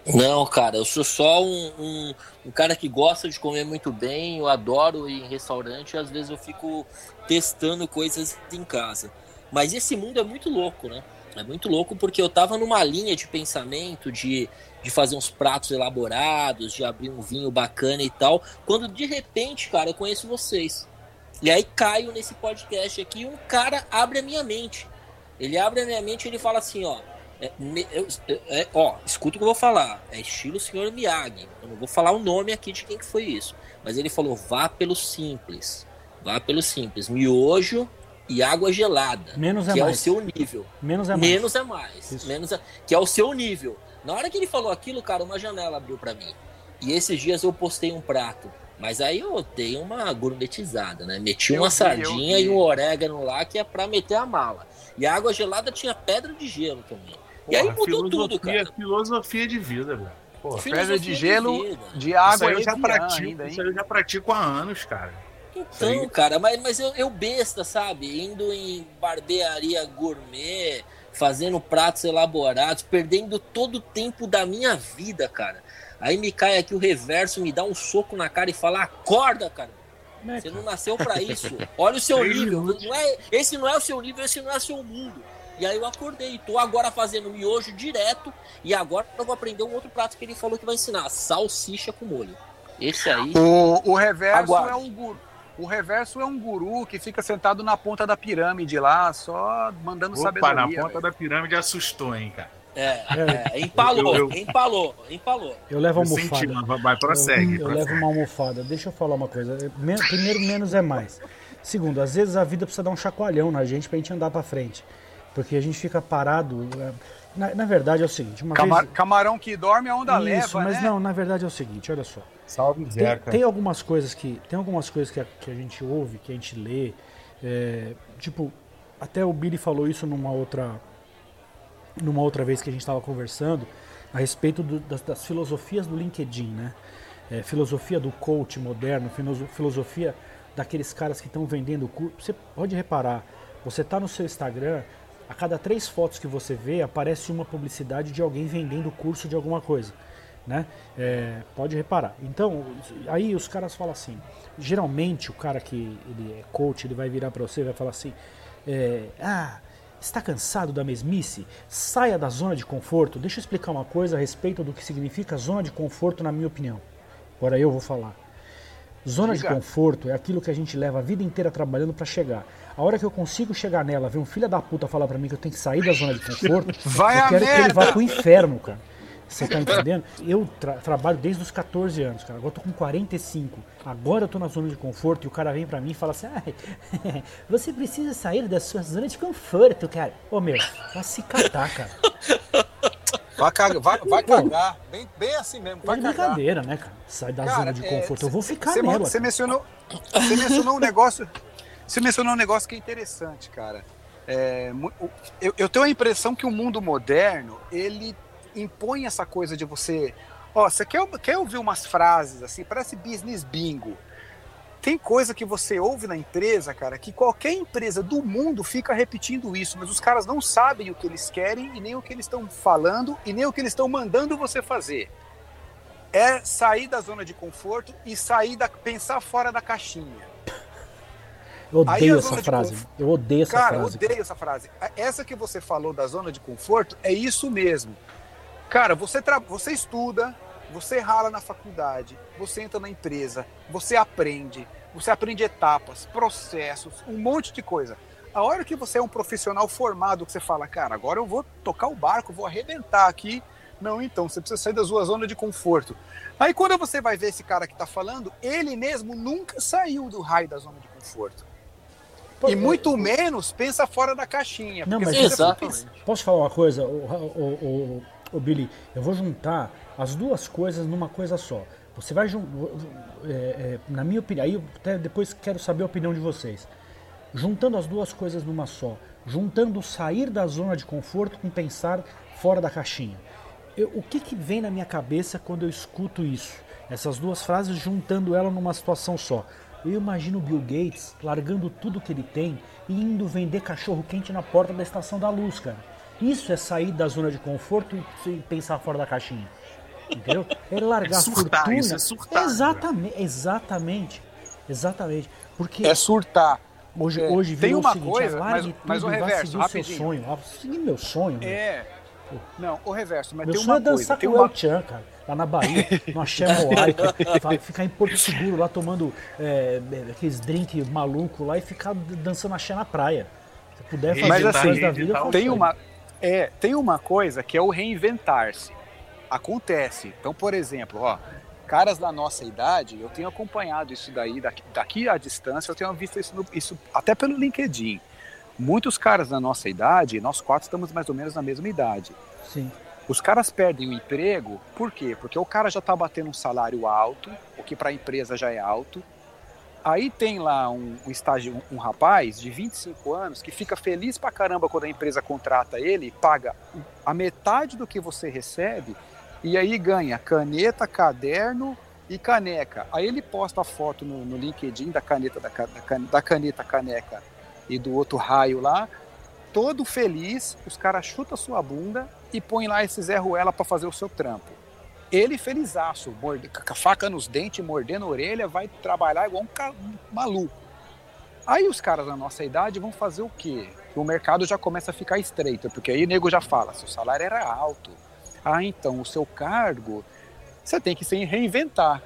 Não, cara, eu sou só um, um, um cara que gosta de comer muito bem, eu adoro ir em restaurante e às vezes eu fico testando coisas em casa. Mas esse mundo é muito louco, né? É muito louco porque eu tava numa linha de pensamento de, de fazer uns pratos elaborados, de abrir um vinho bacana e tal, quando de repente, cara, eu conheço vocês. E aí caio nesse podcast aqui e um cara abre a minha mente. Ele abre a minha mente e ele fala assim, ó, é, eu- é, ó, escuta o que eu vou falar. É estilo Sr. Miyagi. Eu não vou falar o nome aqui de quem que foi isso. Mas ele falou: vá pelo simples. Vá pelo simples. Miojo e água gelada. Menos é que é o mais. seu nível. Menos é mais. Menos é mais. Isso. Menos é... Que é o seu nível. Na hora que ele falou aquilo, cara, uma janela abriu pra mim. E esses dias eu postei um prato. Mas aí eu dei uma gourmetizada, né? Meti Eu uma vi, sardinha eu vi. e um orégano lá que é pra meter a mala. E a água gelada tinha pedra de gelo também. e aí Porra, mudou tudo, filosofia- cara. Filosofia de vida, velho. Porra, Pedra de gelo, de isso água aí eu já pratico, ainda, hein? isso aí eu já pratico há anos, cara. Então, cara, mas, mas eu, eu besta, sabe? Indo em barbearia gourmet, fazendo pratos elaborados, perdendo todo o tempo da minha vida, cara. Aí me cai aqui o reverso, me dá um soco na cara e fala: acorda, cara. Né, Você cara? não nasceu pra isso. Olha o seu nível. Não é, esse não é o seu nível, esse não é o seu mundo. E aí eu acordei. Tô agora fazendo miojo direto. E agora eu vou aprender um outro prato que ele falou que vai ensinar: salsicha com molho. Esse aí. O, o reverso Aguarde. é um guru. O reverso é um guru que fica sentado na ponta da pirâmide lá, só mandando Opa, sabedoria. na ponta velho. da pirâmide assustou, hein, cara. É, é, empalou, Eu- eu- empalou, empalou. Eu levo Eu almofada. senti, vai, vai, prossegue. Eu, eu prossegue. levo uma almofada. Deixa eu falar uma coisa. Men- Primeiro, menos é mais. Segundo, às vezes a vida precisa dar um chacoalhão na gente pra gente andar pra frente. Porque a gente fica parado. é, Na, na verdade é o seguinte, uma Cama- vez. Camarão que dorme, a onda Isso, leva, mas né? não, na verdade é o seguinte, olha só. Salve, Tem, Zeca. tem algumas coisas que. Tem algumas coisas que a, que a gente ouve, que a gente lê. é, tipo, até o Billy falou isso numa outra. Numa outra vez que a gente estava conversando a respeito do- das, das filosofias do LinkedIn, né? É, filosofia do coach moderno, filoso- filosofia daqueles caras que estão vendendo curso. Você pode reparar, você está no seu Instagram, a cada três fotos que você vê aparece uma publicidade de alguém vendendo curso de alguma coisa né? É, pode reparar. Então, aí os caras falam assim. Geralmente o cara que ele é coach, ele vai virar para você e vai falar assim: é, ah, está cansado da mesmice? Saia da zona de conforto. Deixa eu explicar uma coisa a respeito do que significa zona de conforto, na minha opinião. Agora eu vou falar. Zona de Diga. conforto é aquilo que a gente leva a vida inteira trabalhando para chegar. A hora que eu consigo chegar nela, ver um filho da puta falar para mim que eu tenho que sair da zona de conforto, Vai eu quero que ele merda! vá pro inferno, cara. Você tá entendendo? Eu tra- trabalho desde os 14 anos, cara. Agora eu tô com 45. Agora eu tô na zona de conforto e o cara vem pra mim e fala assim: ah, você precisa sair da sua zona de conforto, cara. Ô meu, vai se catar, cara. Vai cagar, vai, vai cagar. Bem, bem assim mesmo, É vai cagar. brincadeira, né, cara? Sai da Cara, zona de é, conforto. eu vou ficar cê, nela. Você mencionou, você mencionou um negócio. Você mencionou um negócio que é interessante, cara. É, eu, eu tenho a impressão que o mundo moderno ele impõe essa coisa de você. Ó, você quer, quer ouvir umas frases assim? Parece business bingo. Tem coisa que você ouve na empresa, cara, que qualquer empresa do mundo fica repetindo isso, mas os caras não sabem o que eles querem e nem o que eles estão falando e nem o que eles estão mandando você fazer é sair da zona de conforto e sair da pensar fora da caixinha. Eu odeio essa frase. conf- Eu odeio essa Cara, eu frase. odeio essa frase. Essa que você falou da zona de conforto é isso mesmo. Cara, você, tra... você estuda, você rala na faculdade, você entra na empresa, você aprende, você aprende etapas, processos, um monte de coisa. A hora que você é um profissional formado, que você fala, cara, agora eu vou tocar o barco, vou arrebentar aqui. Não, então, você precisa sair da sua zona de conforto. Aí quando você vai ver esse cara que tá falando, ele mesmo nunca saiu do raio da zona de conforto. E é- muito menos pensa fora da caixinha. Não, mas pensar- Posso falar uma coisa, o, o, o, o Billy? Eu vou juntar as duas coisas numa coisa só. Você vai é, é, na minha opinião, aí eu até depois quero saber a opinião de vocês. Juntando as duas coisas numa só, juntando sair da zona de conforto com pensar fora da caixinha. Eu- o que, que vem na minha cabeça quando eu escuto isso? Essas duas frases juntando ela numa situação só. Eu imagino o Bill Gates largando tudo que ele tem e indo vender cachorro quente na porta da estação da luz, cara. Isso é sair da zona de conforto e pensar fora da caixinha. Entendeu? É largar É surtar, fortuna. isso é surtar, exatamente, exatamente. Exatamente. Porque É surtar. hoje, é, hoje tem uma o seguinte, coisa, ah, largue mas- mas o reverso, seguir o seu sonho. Ah, seguir meu sonho. meu. É. Não, o reverso, mas Meu tem sonho uma é coisa. dançar Tem com o uma... El Chan, cara, lá na Bahia, no Axé Moai, ficar em Porto Seguro lá tomando é, é, aqueles drinks maluco lá e ficar dançando axé na praia. Se puder fazer Mas as assim, da vida, Tem uma, é, tem uma coisa que é o reinventar-se. Acontece. Então, por exemplo, ó, caras da nossa idade, eu tenho acompanhado isso daí, daqui, daqui à distância, eu tenho visto isso, no- isso até pelo LinkedIn. Muitos caras da nossa idade, nós quatro estamos mais ou menos na mesma idade. Sim. Os caras perdem o emprego, por quê? Porque o cara já está batendo um salário alto, o que para a empresa já é alto. Aí tem lá um, um estágio, um, um rapaz de 25 anos que fica feliz pra caramba quando a empresa contrata ele, paga a metade do que você recebe e aí ganha caneta, caderno e caneca. Aí ele posta a foto no, no LinkedIn da caneta, da, da da caneta, caneca e do outro raio lá, todo feliz, os caras chutam sua bunda e põem lá esse Zé Ruela para fazer o seu trampo. Ele felizaço, morde, com a faca nos dentes, mordendo a orelha, vai trabalhar igual um, um maluco. Aí os caras da nossa idade vão fazer o quê? O mercado já começa a ficar estreito, porque aí o nego já fala, seu salário era alto. Ah, então o seu cargo, você tem que se reinventar.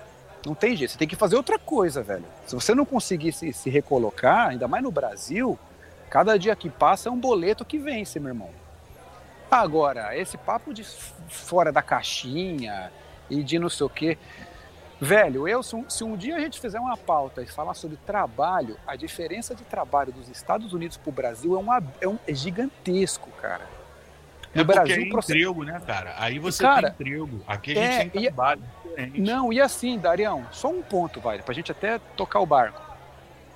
Não tem jeito, você tem que fazer outra coisa, velho. Se você não conseguir se, se recolocar, ainda mais no Brasil, cada dia que passa é um boleto que vence, meu irmão. Agora, esse papo de fora da caixinha e de não sei o quê. Velho, eu, se um, dia a gente fizer uma pauta e falar sobre trabalho, a diferença de trabalho dos Estados Unidos para o Brasil é, um, ab- é, um, é gigantesco, cara. É No porque Brasil, é emprego, né, cara? Aí você Cara, tem emprego. Aqui a é, gente tem e- trabalho diferente. Não, e assim, Darião, só um ponto, vai, pra gente até tocar o barco.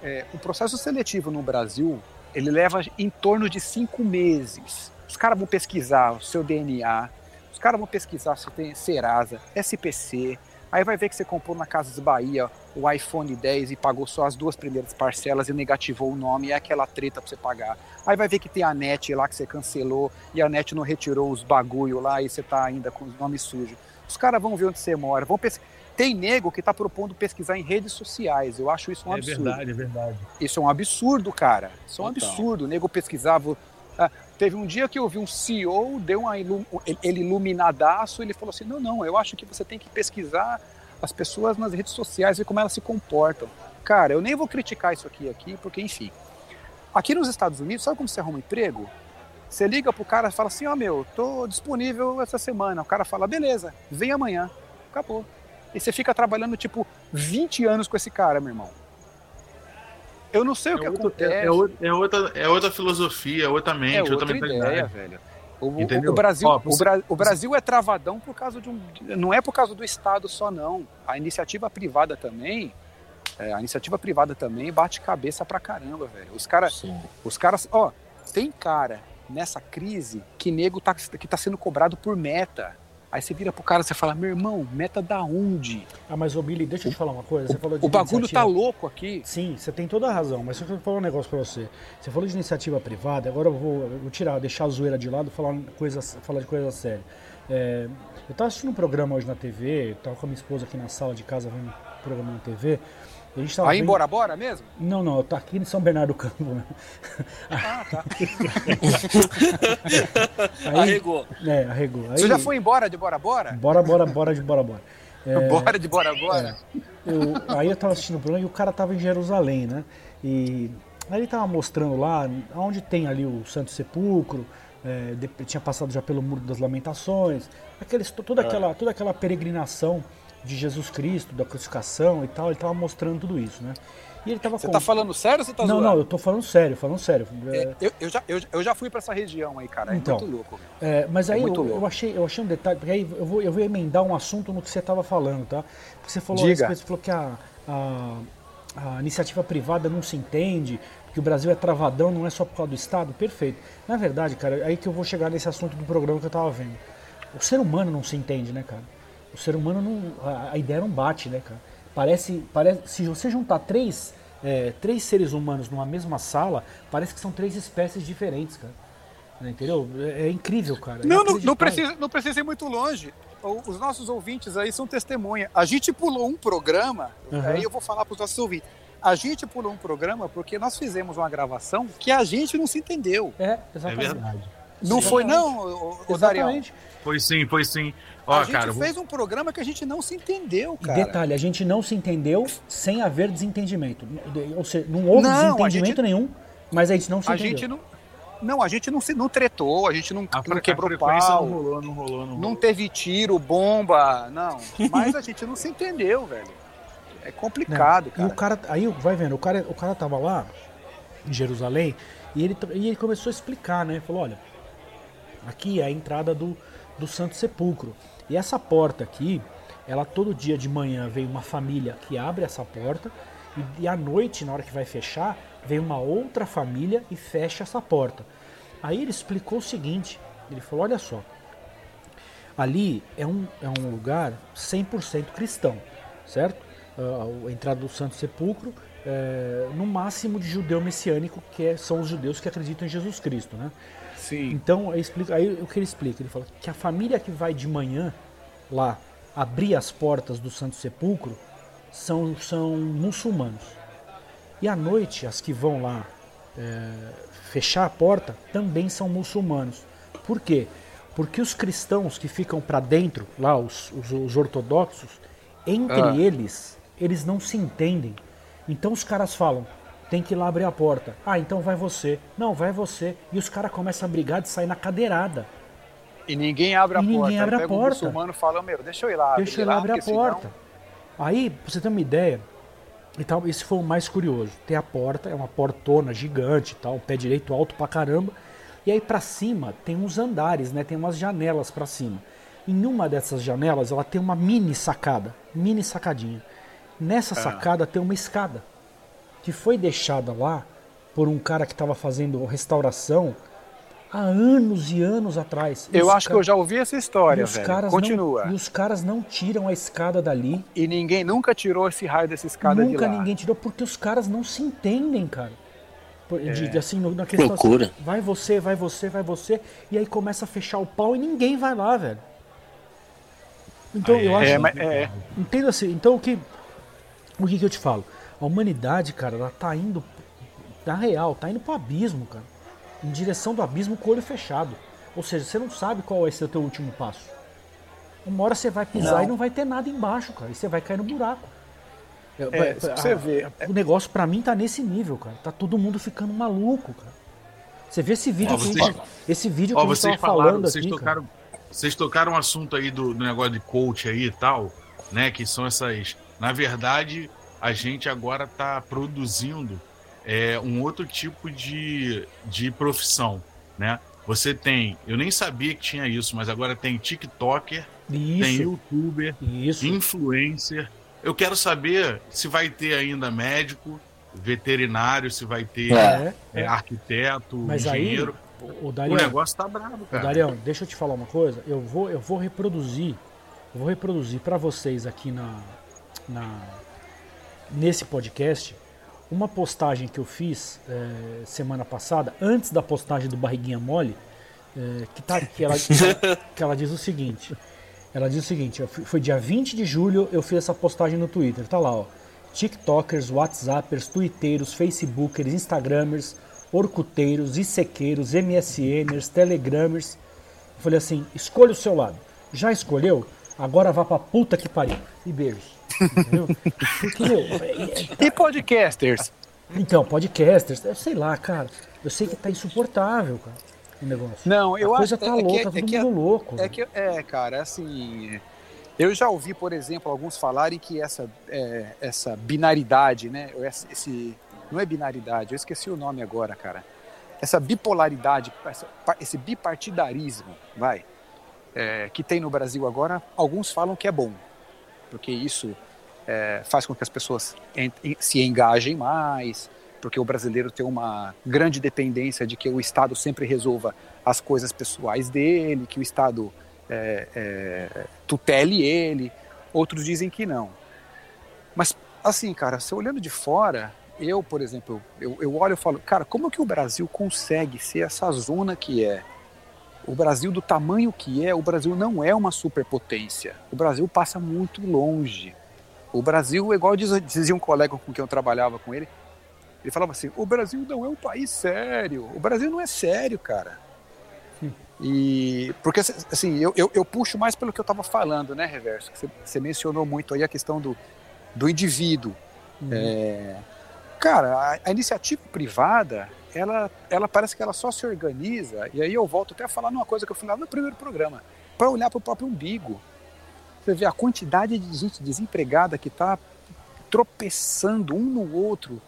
É, o processo seletivo no Brasil, ele leva em torno de cinco meses. Os caras vão pesquisar o seu DNA, os caras vão pesquisar se tem Serasa, SPC, aí vai ver que você comprou na Casas Bahia o iPhone 10 e pagou só as duas primeiras parcelas e negativou o nome, e é aquela treta pra você pagar. Aí vai ver que tem a NET lá que você cancelou e a NET não retirou os bagulho lá e você tá ainda com os nomes sujos. Os caras vão ver onde você mora, vão pes... Tem nego que tá propondo pesquisar em redes sociais. Eu acho isso um é absurdo. verdade, é verdade. Isso é um absurdo, cara. Isso é um absurdo. O nego pesquisava. Teve um dia que eu vi um CEO, deu uma ilu... ele- iluminadaço, ele falou assim: não, não, eu acho que você tem que pesquisar as pessoas nas redes sociais, ver como elas se comportam. Cara, eu nem vou criticar isso aqui, aqui porque, enfim. Aqui nos Estados Unidos, sabe como você arruma emprego? Você liga pro cara e fala assim, ó meu, tô disponível essa semana. O cara fala, beleza, vem amanhã. Acabou. E você fica trabalhando, tipo, 20 anos com esse cara, meu irmão. Eu não sei o que É, outro- acontece. é, é outra, é, outra, é outra filosofia, é outra mente, É outra, outra mentalidade. ideia, velho. O, o- o Brasil, Ó, o, você- Bra- o Brasil é travadão por causa de um. Não é por causa do Estado só, não. A iniciativa privada também. é, a iniciativa privada também bate cabeça pra caramba, velho. Os caras. Os caras. Ó, tem cara nessa crise que nego tá, que tá sendo cobrado por meta. Aí você vira pro cara e você fala, meu irmão, meta da onde? Ah, mas ô Billy, deixa eu te falar uma coisa. Você falou de O bagulho iniciativa- tá louco aqui. Sim, você tem toda a razão, mas eu vou falar um negócio pra você. Você falou de iniciativa privada, agora eu vou, eu vou tirar, deixar a zoeira de lado e falar, coisa, falar de coisa séria. É, eu tava assistindo um programa hoje na TV, tava com a minha esposa aqui na sala de casa vendo um programa na TV. A gente tava Aí vendo- embora, bora mesmo? Não, não, eu tô aqui em São Bernardo do Campo. Né? Ah, tá. Aí, Arregou. É, arregou. Aí, Você já foi embora de bora, bora? Bora, bora, bora de bora, bora. É, Bora de bora, bora. eu- aí eu tava assistindo o programa e o cara tava em Jerusalém, né? E aí ele tava mostrando lá onde tem ali o Santo Sepulcro, é, de- tinha passado já pelo Muro das Lamentações, aqueles, toda, aquela, toda aquela peregrinação de Jesus Cristo, da crucificação e tal, ele tava mostrando tudo isso, né? E ele tava Você com- tá falando sério ou você tá Não, zoando? não, eu tô falando sério, falando sério. É, É, eu, eu já, eu, eu já fui pra essa região aí, cara. É Então. muito louco. É, mas É aí muito eu, louco. eu achei, eu achei um detalhe, porque aí eu vou, eu vou emendar um assunto no que você estava falando, tá? Porque você falou, Diga. respeito- você falou que a, a, a iniciativa privada não se entende, que o Brasil é travadão, não é só por causa do Estado. Perfeito. Na verdade, cara, é aí que eu vou chegar nesse assunto do programa que eu estava vendo. O ser humano não se entende, né, cara? O ser humano não. A, a ideia não bate, né, cara? Parece, parece. Se você juntar três, é, três seres humanos numa mesma sala, parece que são três espécies diferentes, cara. Entendeu? É, é incrível, cara. É Não, não, não, inacreditável. precisa, não precisa ir muito longe. Os nossos ouvintes aí são testemunha. A gente pulou um programa, Uhum. aí eu vou falar para os nossos ouvintes. A gente pulou um programa porque nós fizemos uma gravação que a gente não se entendeu. É, É exatamente. verdade. Não foi, não, Darião? Exatamente. Foi sim, foi sim. Ó, A gente cara, fez um programa que a gente não se entendeu, E cara. detalhe, a gente não se entendeu sem haver desentendimento. Ou seja, não houve Não, desentendimento gente- nenhum, mas a gente não se A entendeu. gente não. Não, a gente não se não tretou, a gente não, a, não quebrou pau. não rolou, não rolou, não rolou. Não teve tiro, bomba, não. Mas a gente não se entendeu, velho. É né? complicado, E cara. o cara, aí vai vendo, o cara, o cara tava lá em Jerusalém e ele, e ele começou a explicar, né? Falou, olha, aqui é a entrada do, do Santo Sepulcro. E essa porta aqui, ela todo dia de manhã vem uma família que abre essa porta e, e à noite, na hora que vai fechar, vem uma outra família e fecha essa porta. Aí ele explicou o seguinte, ele falou, olha só, ali é um, é um lugar 100% cristão, certo? Ah, a entrada do Santo Sepulcro, é, no máximo de judeu messiânico, que é- são os judeus que acreditam em Jesus Cristo, né? Sim. Então, aí, explica, aí o que ele explica? Ele fala que a família que vai de manhã lá abrir as portas do Santo Sepulcro são, são muçulmanos. E à noite, as que vão lá é, fechar a porta também são muçulmanos. Por quê? Porque os cristãos que ficam para dentro, lá os, os, os ortodoxos, entre Ah. eles, eles não se entendem. Então os caras falam, tem que ir lá abrir a porta. Ah, então vai você. Não, vai você. E os caras começam a brigar de sair na cadeirada. E ninguém abre a E ninguém porta. abre Aí a o porta. muçulmano e fala, meu, deixa eu ir lá. Deixa ele abrir a porque senão- porta. Aí, pra você ter uma ideia, e tal, esse foi o mais curioso. Tem a porta, é uma portona gigante tal, pé direito alto pra caramba. E aí pra cima tem uns andares, né? Tem umas janelas pra cima. Em uma dessas janelas, ela tem uma mini sacada, mini sacadinha. Nessa Ah. sacada tem uma escada que foi deixada lá por um cara que estava fazendo restauração há anos e anos atrás. Eu os acho que eu já ouvi essa história, os velho. caras Continua. Não, e os caras não tiram a escada dali. E ninguém nunca tirou esse raio dessa escada de Nunca lá. ninguém tirou, porque os caras não se entendem, cara. É. de- de, assim, na questão Loucura. assim, vai você, vai você, vai você, e aí começa a fechar o pau e ninguém vai lá, velho. Então eu acho. É, mas, é, Entenda assim, então o que. O que, que eu te falo? A humanidade, cara, ela tá indo. Na real, tá indo pro abismo, cara. Em direção do abismo com o olho fechado. Ou seja, você não sabe qual vai ser o teu último passo. Uma hora você vai pisar Não. e não vai ter nada embaixo, cara. E você vai cair no buraco. É, se você a- ver- O negócio pra mim tá nesse nível, cara. Tá todo mundo ficando maluco, cara. Você vê esse vídeo Ó, que a vocês- gente, esse vídeo que Ó, a gente vocês tava falaram, falando vocês aqui, cara. tocaram, vocês tocaram um assunto aí do, do negócio de coach aí e tal, né? Que são essas. Na verdade, a gente agora tá produzindo é, um outro tipo de, de profissão, né? Você tem, eu nem sabia que tinha isso, mas agora tem TikToker, tem Isso, YouTuber, isso. influencer. Eu quero saber se vai ter ainda médico, veterinário, se vai ter É, é, arquiteto, Mas aí, engenheiro. o o Darião, negócio tá brabo, Ô, cara. Darião, deixa eu te falar uma coisa. Eu vou, eu vou reproduzir, eu vou reproduzir para vocês aqui na, na nesse podcast uma postagem que eu fiz é, semana passada, antes da postagem do Barriguinha Mole, é, que, tá, que, ela, que ela diz o seguinte. Ela diz o seguinte, foi dia 20 de julho, eu fiz essa postagem no Twitter, tá lá, ó. TikTokers, Whatsappers, Twitteiros, Facebookers, Instagramers, Orkuteiros, ICQeiros, MSNers, Telegramers. Eu falei assim, escolha o seu lado. Já escolheu? Agora vá pra puta que pariu. E beijos. Entendeu? Porque, meu, é- E podcasters? então, podcasters, eu sei lá, cara. Eu sei que tá insuportável, cara, o negócio. Não, eu A acho coisa tá é que- louca, é todo que- mundo louco. É que, é, cara, assim. Eu já ouvi, por exemplo, alguns falarem que essa, é, essa binaridade, né? Esse, não é binaridade, eu esqueci o nome agora, cara. Essa bipolaridade, essa- esse bipartidarismo, vai, é, que tem no Brasil agora, alguns falam que é bom, porque isso é, faz com que as pessoas en- se engajem mais, porque o brasileiro tem uma grande dependência de que o Estado sempre resolva as coisas pessoais dele, que o Estado é, é, tutele ele. Outros dizem que não. Mas, assim, cara, se olhando de fora, eu, por exemplo, eu, eu olho e falo, cara, como que o Brasil consegue ser essa zona que é? O Brasil, do tamanho que é, o Brasil não é uma superpotência. O Brasil passa muito longe. O Brasil, igual diz- dizia um colega com quem eu trabalhava com ele, ele falava assim: o Brasil não é um país sério. O Brasil não é sério, cara. E porque assim, eu, eu, eu puxo mais pelo que eu estava falando, né, Reverso? Você, você mencionou muito aí a questão do, do indivíduo. É, cara, a, a iniciativa privada, ela, ela parece que ela só se organiza, e aí eu volto até a falar numa coisa que eu falei lá no primeiro programa, para olhar para o próprio umbigo. Você vê a quantidade de gente desempregada que está tropeçando um no outro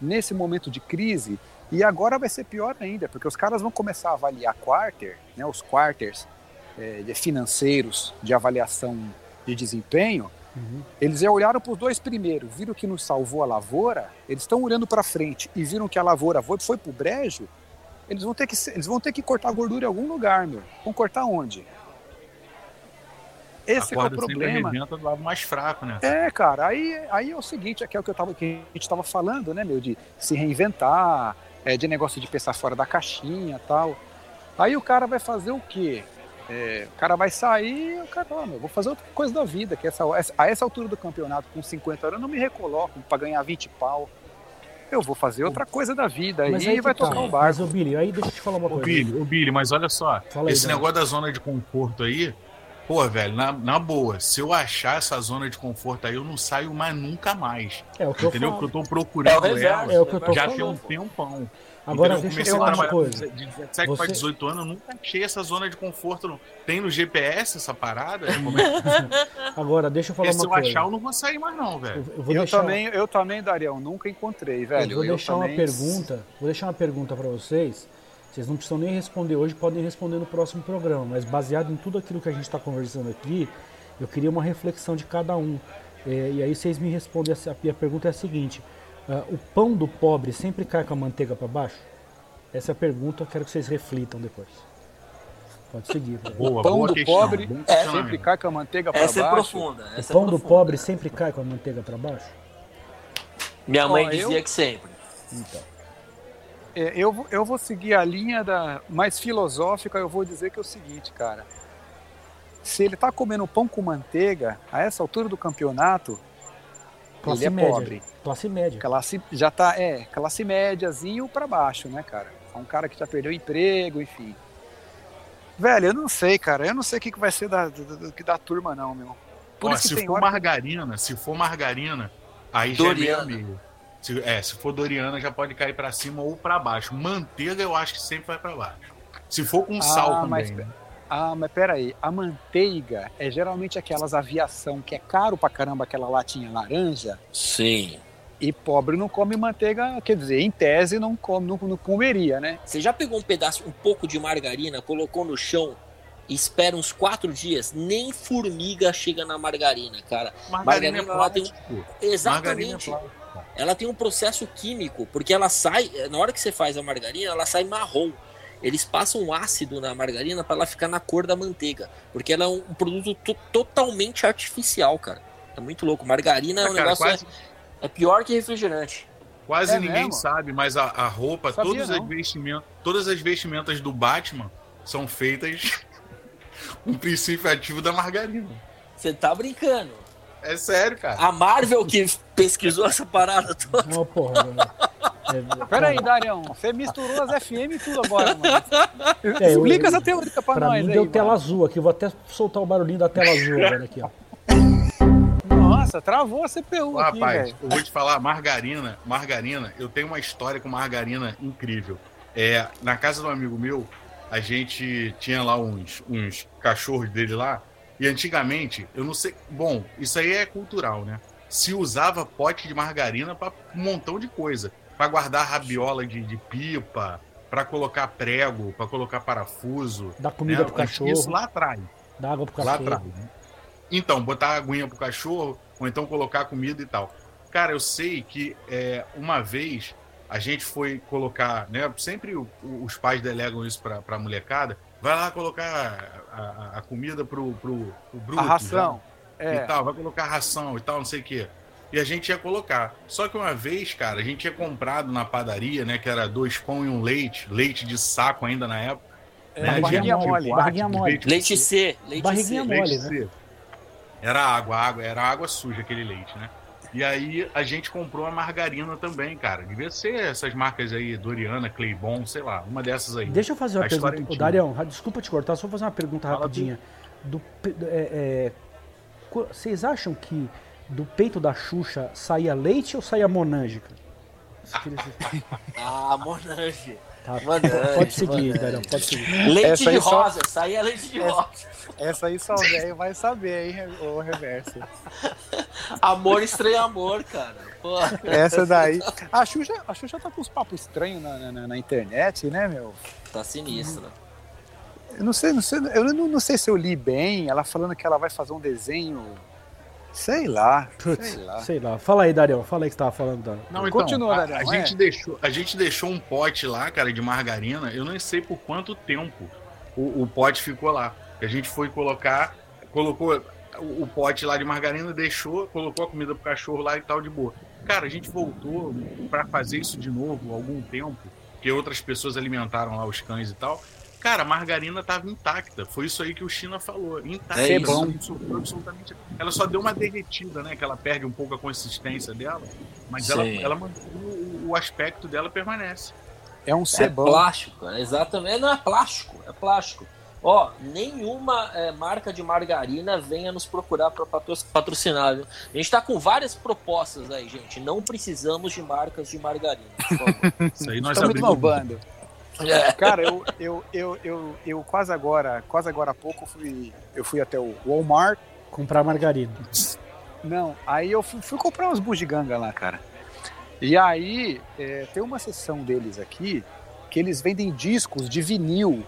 nesse momento de crise, e agora vai ser pior ainda, porque os caras vão começar a avaliar quarter, né, os quarters é, financeiros de avaliação de desempenho, eles já olharam para os dois primeiros, viram que nos salvou a lavoura, eles estão olhando para frente e viram que a lavoura foi, foi para o brejo, eles vão, ter que, eles vão ter que cortar gordura em algum lugar, meu. Vão cortar onde? Esse que é o Acorda sempre problema. arrebenta do lado mais fraco, né? É, cara, aí, aí é o seguinte, aqui é o que, eu tava, que a gente tava falando, né, meu, de se reinventar, é, de negócio de pensar fora da caixinha tal. Aí o cara vai fazer o quê? É, o cara vai sair, o cara fala, meu, vou fazer outra coisa da vida, que essa, essa- a essa altura do campeonato, com 50 anos, eu não me recoloco para ganhar 20 pau. Eu vou fazer outra coisa da vida Mas aí aí e vai tá. tocar o Mas, barco. ô Billy, aí deixa eu te falar uma Ô coisa. Billy, ô Billy, mas olha só, aí, esse negócio da zona de conforto aí, pô, velho, na, na boa, se eu achar essa zona de conforto aí, eu não saio mais nunca mais. É o que eu Entendeu? falo. Porque eu tô É procurando reverso. ela É o que eu tô já falando. tem um tempão. Agora, Entendeu? deixa eu comecei falar a uma trabalhar coisa. De 17 para Você- 18 anos, eu nunca achei essa zona de conforto. Não. Tem no GPS essa parada? É que- Agora, deixa eu falar Porque se uma eu coisa. achar, eu não vou sair mais, não, velho. Eu, eu vou Eu deixar, também, eu também, Darião, nunca encontrei, eu velho. vou Eu deixar uma também- pergunta. Vou deixar uma pergunta para vocês. Vocês não precisam nem responder hoje, podem responder no próximo programa. Mas baseado em tudo aquilo que a gente está conversando aqui, eu queria uma reflexão de cada um. É, e aí vocês me respondem. A minha pergunta é a seguinte: ah, o pão do pobre sempre cai com a manteiga para baixo? Essa é a pergunta. Eu quero que vocês reflitam depois. Pode seguir. Boa, Pão boa do questão, pobre bom sempre cai com a manteiga para Essa é baixo. profunda. O Essa é pão do profunda. pobre sempre cai com a manteiga para baixo? Minha mãe Ó, dizia eu- que sempre. É, eu, vou- eu vou seguir a linha da mais filosófica, eu vou dizer que é o seguinte, cara. Se ele tá comendo pão com manteiga, a essa altura do campeonato, Classe ele é média. pobre. Classe média. Classe, já tá, é, classe médiazinho pra baixo, né, cara? É um cara que já perdeu emprego, enfim. Velho, eu não sei, cara. Eu não sei o que, que vai ser da, da, da- da turma, não, meu. Por Ó, isso que se for hora... margarina, se for margarina, aí já é meio a Doriana. meio. Se, é, se for Doriana, já pode cair pra cima ou pra baixo. Manteiga, eu acho que sempre vai pra baixo. Se for com sal também. mas- né? Ah, mas peraí, a manteiga é geralmente aquelas aviação que é caro pra caramba, aquela latinha laranja, Sim. e pobre não come manteiga, quer dizer, em tese não come, não, não comeria, né? Você já pegou um pedaço, um pouco de margarina, colocou no chão e espera uns quatro dias? Nem formiga chega na margarina, cara. Margarina, Margarina, ela tem- plástico. Margarina Exatamente. é plástico. Ela tem um processo químico, porque ela sai, na hora que você faz a margarina, ela sai marrom. Eles passam um ácido na margarina para ela ficar na cor da manteiga, porque ela é um produto to- totalmente artificial, cara. É muito louco. Margarina é um Ah, cara, negócio quase, é, é pior que refrigerante. quase É ninguém mesmo? sabe, mas a, a roupa, Sabia, todas as, vestimentas, todas as vestimentas do Batman são feitas com o princípio ativo da margarina. Você tá brincando? É sério, cara. A Marvel que pesquisou essa parada toda. Não, porra. é, é, Peraí, Darião, você misturou as FM e tudo agora, mano. É, eu- Explica essa teoria pra, Pra nós mim aí, deu mano. tela azul aqui. Eu vou até soltar o barulhinho da tela azul agora aqui, ó. Nossa, travou a CPU aqui, Rapaz, velho. eu vou te falar, margarina, margarina, eu tenho uma história com margarina incrível. É, na casa de um amigo meu, a gente tinha lá uns, uns cachorros dele lá, e antigamente, eu não sei, bom, isso aí é cultural, né? Se usava pote de margarina para um montão de coisa, para guardar rabiola de, de pipa, para colocar prego, para colocar parafuso, Dá comida né? pro cachorro, Isso lá atrás. dá água pro Lá cachorro. atrás. né? Então, botar aguinha pro cachorro, ou então colocar comida e tal. Cara, eu sei que é, uma vez a gente foi colocar, né? Sempre o- os pais delegam isso pra, pra molecada. Vai lá colocar a, a- comida pro, pro, pro bruto. A ração. já, É. E tal, vai colocar ração e tal, não sei o quê. E a gente ia colocar. Só que uma vez, cara, a gente tinha comprado na padaria, né? Que era dois pão e um leite, leite de saco ainda na época. É, né? barriguinha mole. um barriguinha de mole. leite Leite C, leite Barriguinha C. mole. leite né? seco. Era água, água, era água suja aquele leite, né? E aí a gente comprou a margarina também, cara. Devia ser essas marcas aí, Doriana, Claybon, sei lá, uma dessas aí. Deixa eu fazer uma A pergunta. Ô. Darião, desculpa te cortar, só vou fazer uma pergunta Fala rapidinha. Do, é, é, vocês acham que do peito da Xuxa saía leite ou saía monange? Ah, Monange. Tá, pode seguir. Darião, pode seguir. Leite Essa de aí só- rosa, saía leite de Essa- rosa. Essa aí só o velho vai saber, hein, o reverso. Amor estranho amor, cara. Pô. Essa daí. A Xuxa, a Xuxa tá com uns papos estranhos na, na, na internet, né, meu? Tá sinistro. Eu não sei, não sei, eu não, não sei se eu li bem, ela falando que ela vai fazer um desenho. Sei lá. Putz, Sei lá. sei lá. Fala aí, Darião, fala aí que você tava falando. Não, então, Continua, a, é. gente deixou, a gente deixou um pote lá, cara, de margarina. Eu não sei por quanto tempo o, o pote ficou lá. A gente foi colocar, colocou o, o pote lá de margarina, deixou, colocou a comida pro cachorro lá e tal de boa. Cara, a gente voltou pra fazer isso de novo há algum tempo, que outras pessoas alimentaram lá os cães e tal. Cara, a margarina tava intacta. Foi isso aí que o China falou. Intacta. É sofreu absolutamente. Ela só deu uma derretida, né? Que ela perde um pouco a consistência dela. Mas ela, Sim. ela mantém o, o aspecto dela permanece. É um É cebão. plástico, cara, exatamente. Não é plástico, é plástico. Ó, nenhuma é, marca de margarina venha nos procurar para patrocinar. viu? A gente tá com várias propostas aí, gente. Não precisamos de marcas de margarina. por favor. Isso aí nós Estamos abrimos. É. Cara, eu, eu, eu, eu, eu quase agora, quase agora há pouco, fui, eu fui até o Walmart. Comprar margarina. Não, aí eu fui, fui comprar umas bugiganga lá, cara. E aí é, tem uma seção deles aqui que eles vendem discos de vinil.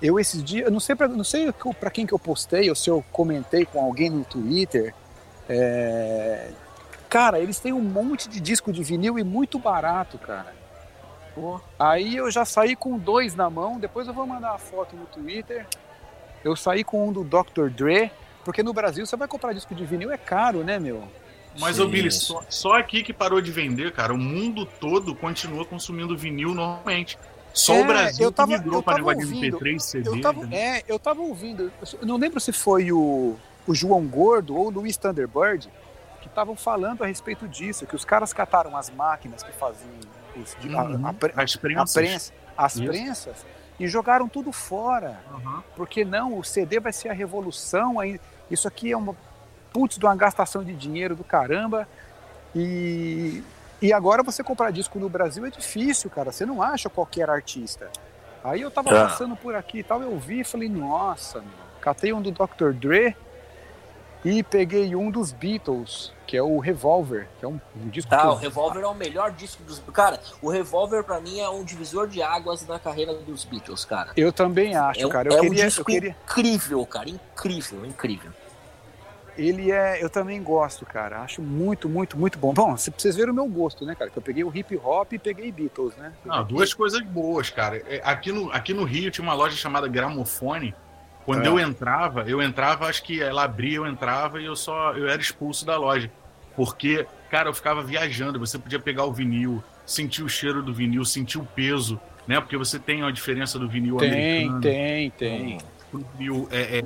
Eu esses dias, eu não sei pra, não sei para quem que eu postei ou se eu comentei com alguém no Twitter. é, Cara, eles têm um monte de disco de vinil e muito barato, cara. Pô, Aí eu já saí com dois na mão, depois eu vou mandar a foto no Twitter. Eu saí com um do Dr. Dre, porque no Brasil você vai comprar disco de vinil é caro, né, meu? Mas, Sim. ô Billy, só, só aqui que parou de vender, cara. O mundo todo continua consumindo vinil normalmente. Só É, o Brasil eu tava- que migrou eu para negócio ouvindo. de MP3, CD. Eu tava, né? é, eu tava ouvindo, eu não lembro se foi o, o João Gordo ou o Luiz Thunderbird que estavam falando a respeito disso, que os caras cataram as máquinas que faziam os, de- a- Uhum. a, pre- As a prensas. prensa, as Isso. prensas e jogaram tudo fora. Uhum. Porque não, o CD vai ser a revolução, aí isso aqui é uma putz de uma gastação de dinheiro do caramba. E E agora você comprar disco no Brasil é difícil, cara. Você não acha qualquer artista. Aí eu tava Ah. passando por aqui e tal, eu vi e falei, nossa, meu. catei um do Dr. Dre e peguei um dos Beatles, que é o Revolver, que é um, um disco que Tá, eu- o Revolver é o melhor disco dos. Cara, o Revolver pra mim é um divisor de águas na carreira dos Beatles, cara. Eu também acho, É um, cara. Eu é um queria, eu disco queria. incrível, cara. Incrível, incrível. Ele é. Eu também gosto, cara. Acho muito, muito, muito bom. Bom, vocês verem o meu gosto, né, cara? Que eu peguei o hip hop e peguei Beatles, né? Não, duas coisas boas, cara. É, Aqui no, aqui no Rio tinha uma loja chamada Gramofone. Quando É. eu entrava, eu entrava, acho que ela abria, eu entrava e eu só eu era expulso da loja. Porque, cara, eu ficava viajando, você podia pegar o vinil, sentir o cheiro do vinil, sentir o peso, né? Porque você tem a diferença do vinil Tem, americano tem, tem. pro vinil é, é,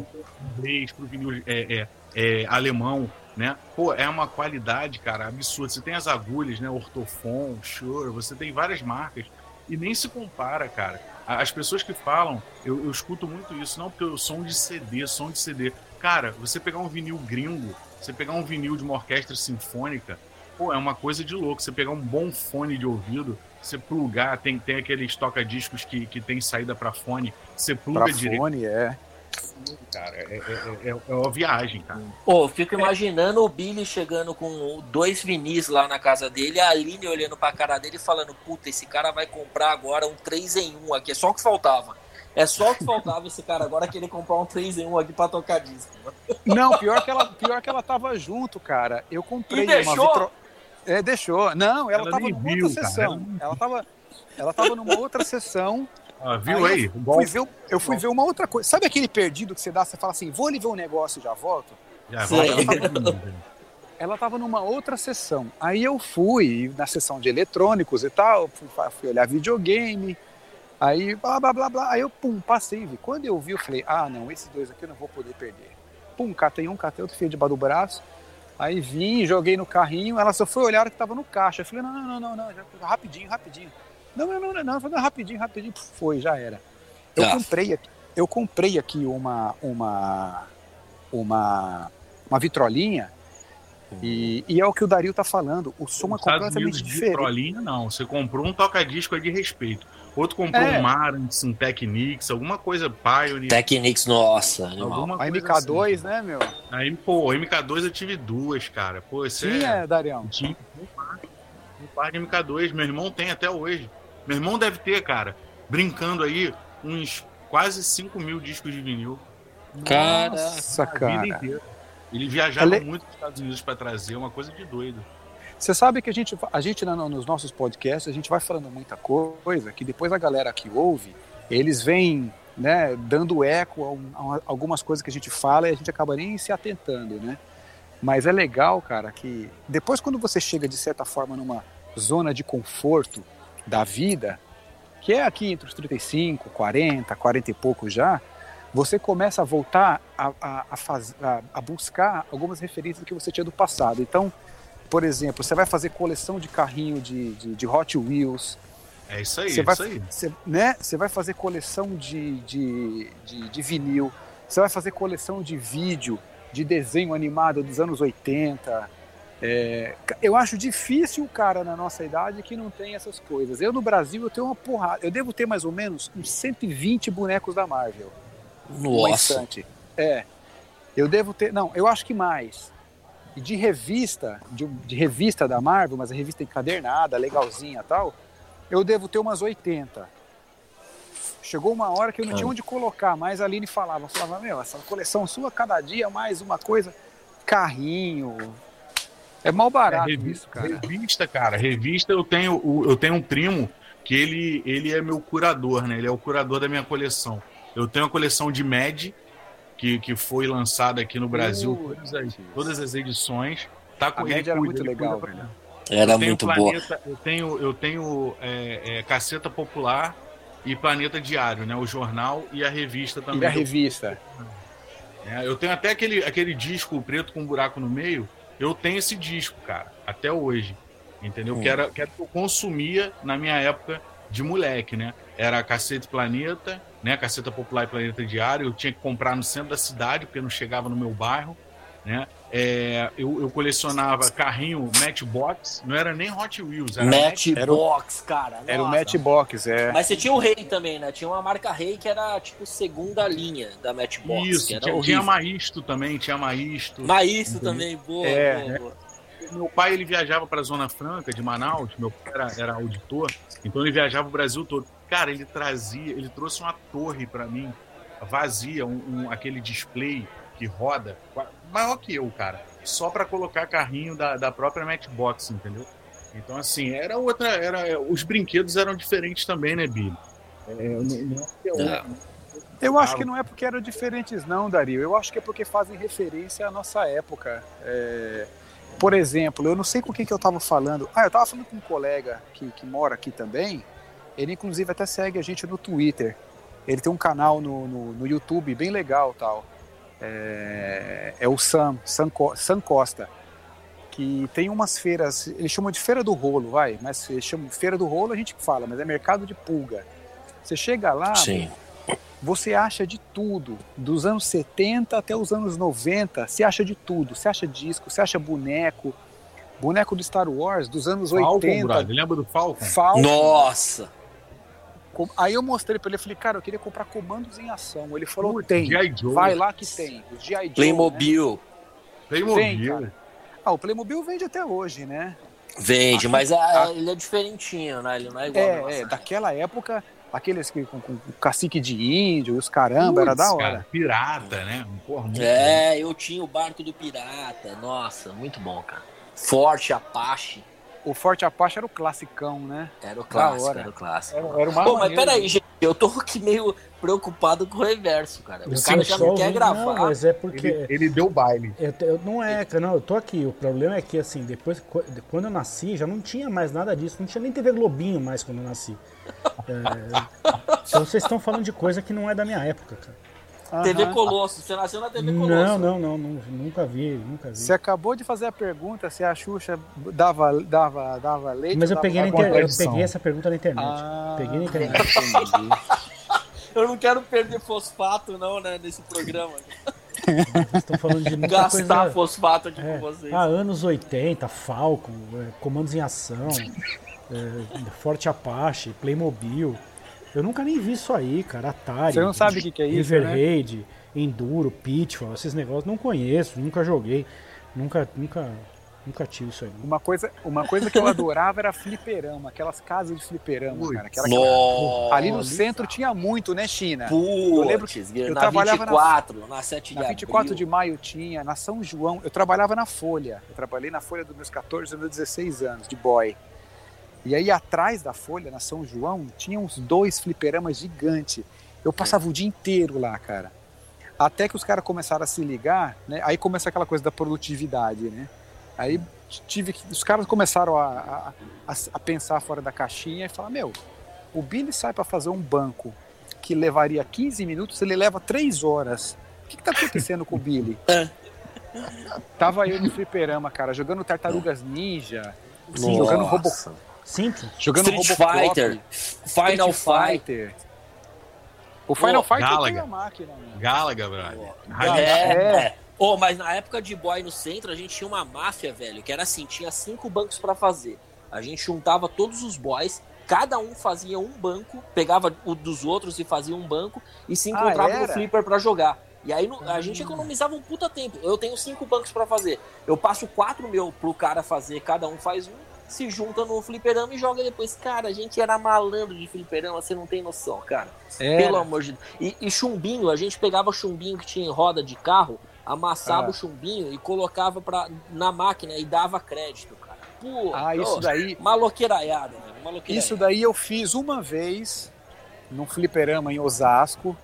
inglês, pro vinil é, é, é, alemão, né? Pô, é uma qualidade, cara, absurda. Você tem as agulhas, né? Ortofon, Shure, você tem várias marcas e nem se compara, cara. As pessoas que falam, eu, eu escuto muito isso, não porque eu som de CD, som de CD. Cara, você pegar um vinil gringo, você pegar um vinil de uma orquestra sinfônica, pô, é uma coisa de louco. Você pegar um bom fone de ouvido, você plugar, tem, tem aqueles toca-discos que, que tem saída para fone, você pluga Pra direito fone, é. Cara. É, é, é, é uma viagem, cara. Pô, eu fico imaginando o Billy chegando com dois vinis lá na casa dele, a Aline olhando pra cara dele e falando: Puta, esse cara vai comprar agora um 3 em 1 aqui. É só o que faltava. É só o que faltava esse cara agora querer comprar um 3 em 1 aqui pra tocar disco. Não, pior que ela, pior que ela tava junto, cara. Eu comprei E deixou? vitro- É, deixou. Não, ela, Ela tava numa viu, outra cara. sessão. Ela tava, ela tava numa outra sessão. Ah, viu aí? eu fui, ver, eu fui ver uma outra coisa. Sabe aquele perdido que você dá, você fala assim, vou ali ver um negócio e já volto? Já Sim. volta. Ela tava numa outra sessão. Aí eu fui na sessão de eletrônicos e tal, fui, fui olhar videogame. Aí blá blá blá blá. Aí eu pum, passei, vi. Quando eu vi, eu falei, ah, não, esses dois aqui eu não vou poder perder. Pum, catei um, catei outro, fiei debaixo do braço. Aí vim, joguei no carrinho, ela só foi olhar que tava no caixa. Eu falei, não, não, não, não, não, já- rapidinho, rapidinho. Não, não, não, não, não, rapidinho, rapidinho. Foi, já era. Eu Tá. comprei aqui, eu comprei aqui uma uma uma uma vitrolinha e, e é o que o Dario tá falando. O som é completamente Unidos, diferente. vitrolinha, não. Você comprou um toca-disco é de respeito. Outro comprou É. um Marantz, um Technics, alguma coisa Pioneer. Technics, nossa, animal. alguma A coisa MK2, assim. né, meu? Aí, pô, MK2 eu tive duas, cara. Pô, Tinha, é... Darião. Tinha um par, um par de MK2. Meu irmão tem até hoje. Meu irmão deve ter, cara, brincando aí, uns quase 5 mil discos de vinil. Cara, Nossa, A vida cara. Ele viajava Ale- muito para os Estados Unidos para trazer, uma coisa de doido. Você sabe que a gente, a gente na- nos nossos podcasts, a gente vai falando muita coisa que depois a galera que ouve, eles vêm né, dando eco a, um- a algumas coisas que a gente fala e a gente acaba nem se atentando, né? Mas é legal, cara, que depois quando você chega de certa forma numa zona de conforto da vida, que é aqui entre os 35, 40, 40 e pouco já, você começa a voltar a, a, a, faz, a, buscar algumas referências que você tinha do passado. Então, por exemplo, você vai fazer coleção de carrinho de, de, de Hot Wheels, É isso aí, você é vai, isso aí. você, né? você vai fazer coleção de, de, de, de vinil, você vai fazer coleção de vídeo, de desenho animado dos anos 80. É, eu acho difícil o cara na nossa idade que não tem essas coisas. Eu no Brasil eu tenho uma porrada. Eu devo ter mais ou menos uns 120 bonecos da Marvel. Nossa. É. Eu devo ter. Não, eu acho que mais. De revista, de, de revista da Marvel, mas a revista encadernada, legalzinha e tal, eu devo ter umas 80. Chegou uma hora que eu não tinha onde colocar, mas a Aline falava, falava, meu, essa coleção sua, cada dia mais uma coisa, carrinho. É mal barato É, revi- isso, cara. Revista, cara, revista eu tenho, eu tenho um primo que ele, ele é meu curador, né? Ele é o curador da minha coleção. Eu tenho a coleção de Mad, que, que foi lançada aqui no Brasil, Putz. todas as, todas as edições. Tá com A ele Mad era cuida, muito ele legal, velho. Era eu tenho muito boa. Planeta, Eu tenho, eu tenho é, é, Caceta Popular e Planeta Diário, né? O jornal e a revista também. E a revista. É, eu tenho até aquele, aquele disco preto com um buraco no meio. Eu tenho esse disco, cara, até hoje. Entendeu? Hum. Que, era, que era que eu consumia na minha época de moleque, né? Era Cacete Planeta, né? Caceta Popular e Planeta Diário. Eu tinha que comprar no centro da cidade, porque não chegava no meu bairro, né? É, eu, eu colecionava carrinho Matchbox, não era nem Hot Wheels, era Matchbox, cara. Era o nossa. Matchbox, é. Mas você tinha o Rei também, né? Tinha uma marca Rei que era tipo segunda linha da Matchbox. Isso, que era tinha, horrível. tinha Maisto também, tinha Maisto. Maísto também, boa, É, boa, boa. Meu pai ele viajava para a Zona Franca de Manaus, meu pai era, era auditor, então ele viajava o Brasil todo. Cara, ele trazia, ele trouxe uma torre para mim, vazia, um, um- aquele display que roda, maior que eu, cara, só para colocar carrinho da, da própria Matchbox, entendeu? Então, assim, era outra. Era, os brinquedos eram diferentes também, né, Billy? É, não- não é que É. Eu acho que não é porque eram diferentes, não, Dario. Eu acho que é porque fazem referência à nossa época. É, Por exemplo, eu não sei com quem que eu tava falando. Ah, eu tava falando com um colega que, que mora aqui também. Ele, inclusive, até segue a gente no Twitter. Ele tem um canal no, no, no YouTube bem legal tal. É, é o Sam, Sam, Sam Costa. Que tem umas feiras, eles chamam de Feira do Rolo, vai, mas eles chamam Feira do Rolo, a gente fala, mas é mercado de pulga. Você chega lá, Sim. você acha de tudo, dos anos 70 até os anos 90, você acha de tudo. Você acha disco, você acha boneco, boneco do Star Wars dos anos Falcon, 80. brother. Lembra do Falcon? Falcon. Nossa! Aí eu mostrei pra ele, eu falei, cara, eu queria comprar comandos em ação. Ele falou, Putz, tem. Vai lá que tem. Os G.I. Joe, né? Playmobil Playmobil. Tem, Ah, o Playmobil vende até hoje, né? vende, mas a- ele é diferentinho, né? Ele não é igual. É, é, daquela época, aqueles que com, com, com cacique de índio e os caramba, era Putz, da hora. cara, pirata, né? Porra, É, eu tinha o barco do pirata. Nossa, muito bom, cara. Forte Apache. O Forte Apache era o classicão, né? Era o clássico, era o clássico. Era, era uma Pô, mas peraí, gente, eu tô aqui meio preocupado com o reverso, cara. O cara já não quer gravar. Não, mas é porque. Ele, ele deu baile. Eu, eu- não é, cara, não, eu tô aqui. O problema é que, assim, depois, qu- quando eu nasci, já não tinha mais nada disso. Não tinha nem TV Globinho mais quando eu nasci. É, então vocês estão falando de coisa que não é da minha época, cara. Aham. TV Colosso, você nasceu na TV Colosso. Não, não, não, não, nunca vi, nunca vi. Você acabou de fazer a pergunta se a Xuxa dava, dava, dava leite. Mas eu dava peguei, inter... eu peguei essa pergunta na internet. Ah, peguei na internet. Eu não quero perder fosfato, não, né, nesse programa. Vocês estão falando de muita Gastar coisa... fosfato aqui É. com vocês. Ah, anos 80, Falcon, é, Comandos em Ação, é, Forte Apache, Playmobil. Eu nunca nem vi isso aí, cara. Atari. Você não sabe o que que é isso, River né? Raid, Enduro, Pitfall, esses negócios. Não conheço, nunca joguei. Nunca, nunca, nunca tive isso aí. Uma coisa, uma coisa que eu adorava era fliperama, aquelas casas de fliperama, Ui. cara. Aquela, Nossa. ali no centro tinha muito, né, China? Putz, lembro que eu na trabalhava na- 24, na, 7 de Na 24 abril. de maio tinha, na São João, eu trabalhava na Folha. Eu trabalhei na Folha dos meus 14 aos meus 16 anos, de boy. E aí atrás da Folha, na São João, tinha uns dois fliperamas gigantes. Eu passava o dia inteiro lá, cara. Até que os caras começaram a se ligar, né? Aí começa aquela coisa da produtividade, né? Aí tive que, os caras começaram a, a, a- pensar fora da caixinha e falar, meu, o Billy sai para fazer um banco que levaria 15 minutos, ele leva 3 horas. O que, que tá acontecendo com o Billy? Tava eu no fliperama, cara, jogando Tartarugas Ninja, Sim, jogando Nossa. Simples. jogando Street Robocop, Fighter, Final Street Fight. O Final Pô, Fighter tem Galaga. a máquina, né? Galaga, brother. É, É. é. Ô, mas na época de boy no centro, a gente tinha uma máfia, velho, que era assim, tinha cinco bancos pra fazer. A gente juntava todos os boys, cada um fazia um banco, pegava o dos outros e fazia um banco e se Ah, encontrava no era? flipper pra jogar. E aí no- a gente economizava um puta tempo. Eu tenho cinco bancos pra fazer. Eu passo quatro meu pro cara fazer, cada um faz um, se junta no fliperama e joga depois. Cara, a gente era malandro de fliperama, você não tem noção, cara. Pelo amor de Deus. E, e chumbinho, a gente pegava chumbinho que tinha em roda de carro, amassava Ah. o chumbinho e colocava pra, na máquina e dava crédito, cara. Pô, Ah, isso daí, Maloqueiraiada. Maloqueiraiada. isso daí eu fiz uma vez num fliperama em Osasco.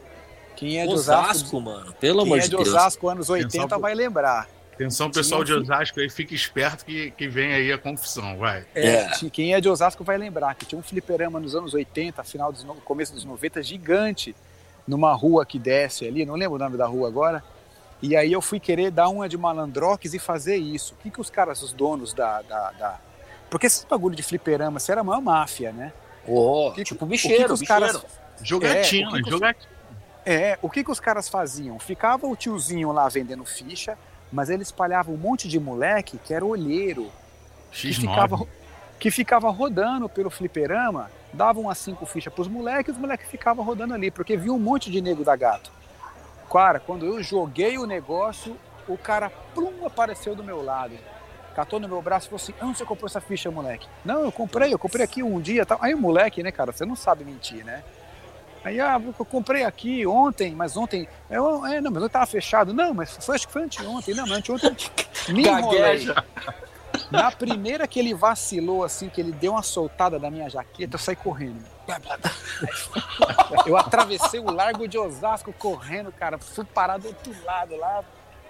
Quem é de Osasco, Osasco, mano. Pelo quem amor é de de Deus. Osasco anos 80 Pensar- vai lembrar. Atenção, pessoal de Tinha Osasco aí, fica esperto que, que vem aí a confusão, vai. É, É. Quem é de Osasco vai lembrar que tinha um fliperama nos anos 80, final dos no- começo dos 90, gigante, numa rua que desce ali, não lembro o nome da rua agora. E aí eu fui querer dar uma de malandrox e fazer isso. O que, que os caras, os donos da. da, da- Porque esse bagulho de fliperama, você era uma máfia, né? Ô, que- tipo o que bicheiro, que os bicheiro. caras- Jogatina, É, jogatina. É, o que, que os caras faziam? Ficava o tiozinho lá vendendo ficha, mas ele espalhava um monte de moleque que era olheiro, que X9. ficava, que ficava rodando pelo fliperama, dava umas cinco fichas pros moleques, os moleques ficavam rodando ali, porque viu um monte de nego da gato. Cara, quando eu joguei o negócio, o cara plum, apareceu do meu lado. Catou no meu braço e falou assim: Onde você comprou essa ficha, moleque? Não, eu comprei, eu comprei aqui um dia. Tal. Aí o moleque, né, cara, você não sabe mentir, né? Aí, ah, eu comprei aqui ontem, mas ontem. Eu, é, não, mas eu tava fechado. Não, mas foi, acho que foi anteontem. Não, mas anteontem. Me enrolei. Na primeira que ele vacilou, assim, que ele deu uma soltada da minha jaqueta, eu saí correndo. Eu atravessei o Largo de Osasco correndo, cara. Fui parar do outro lado lá.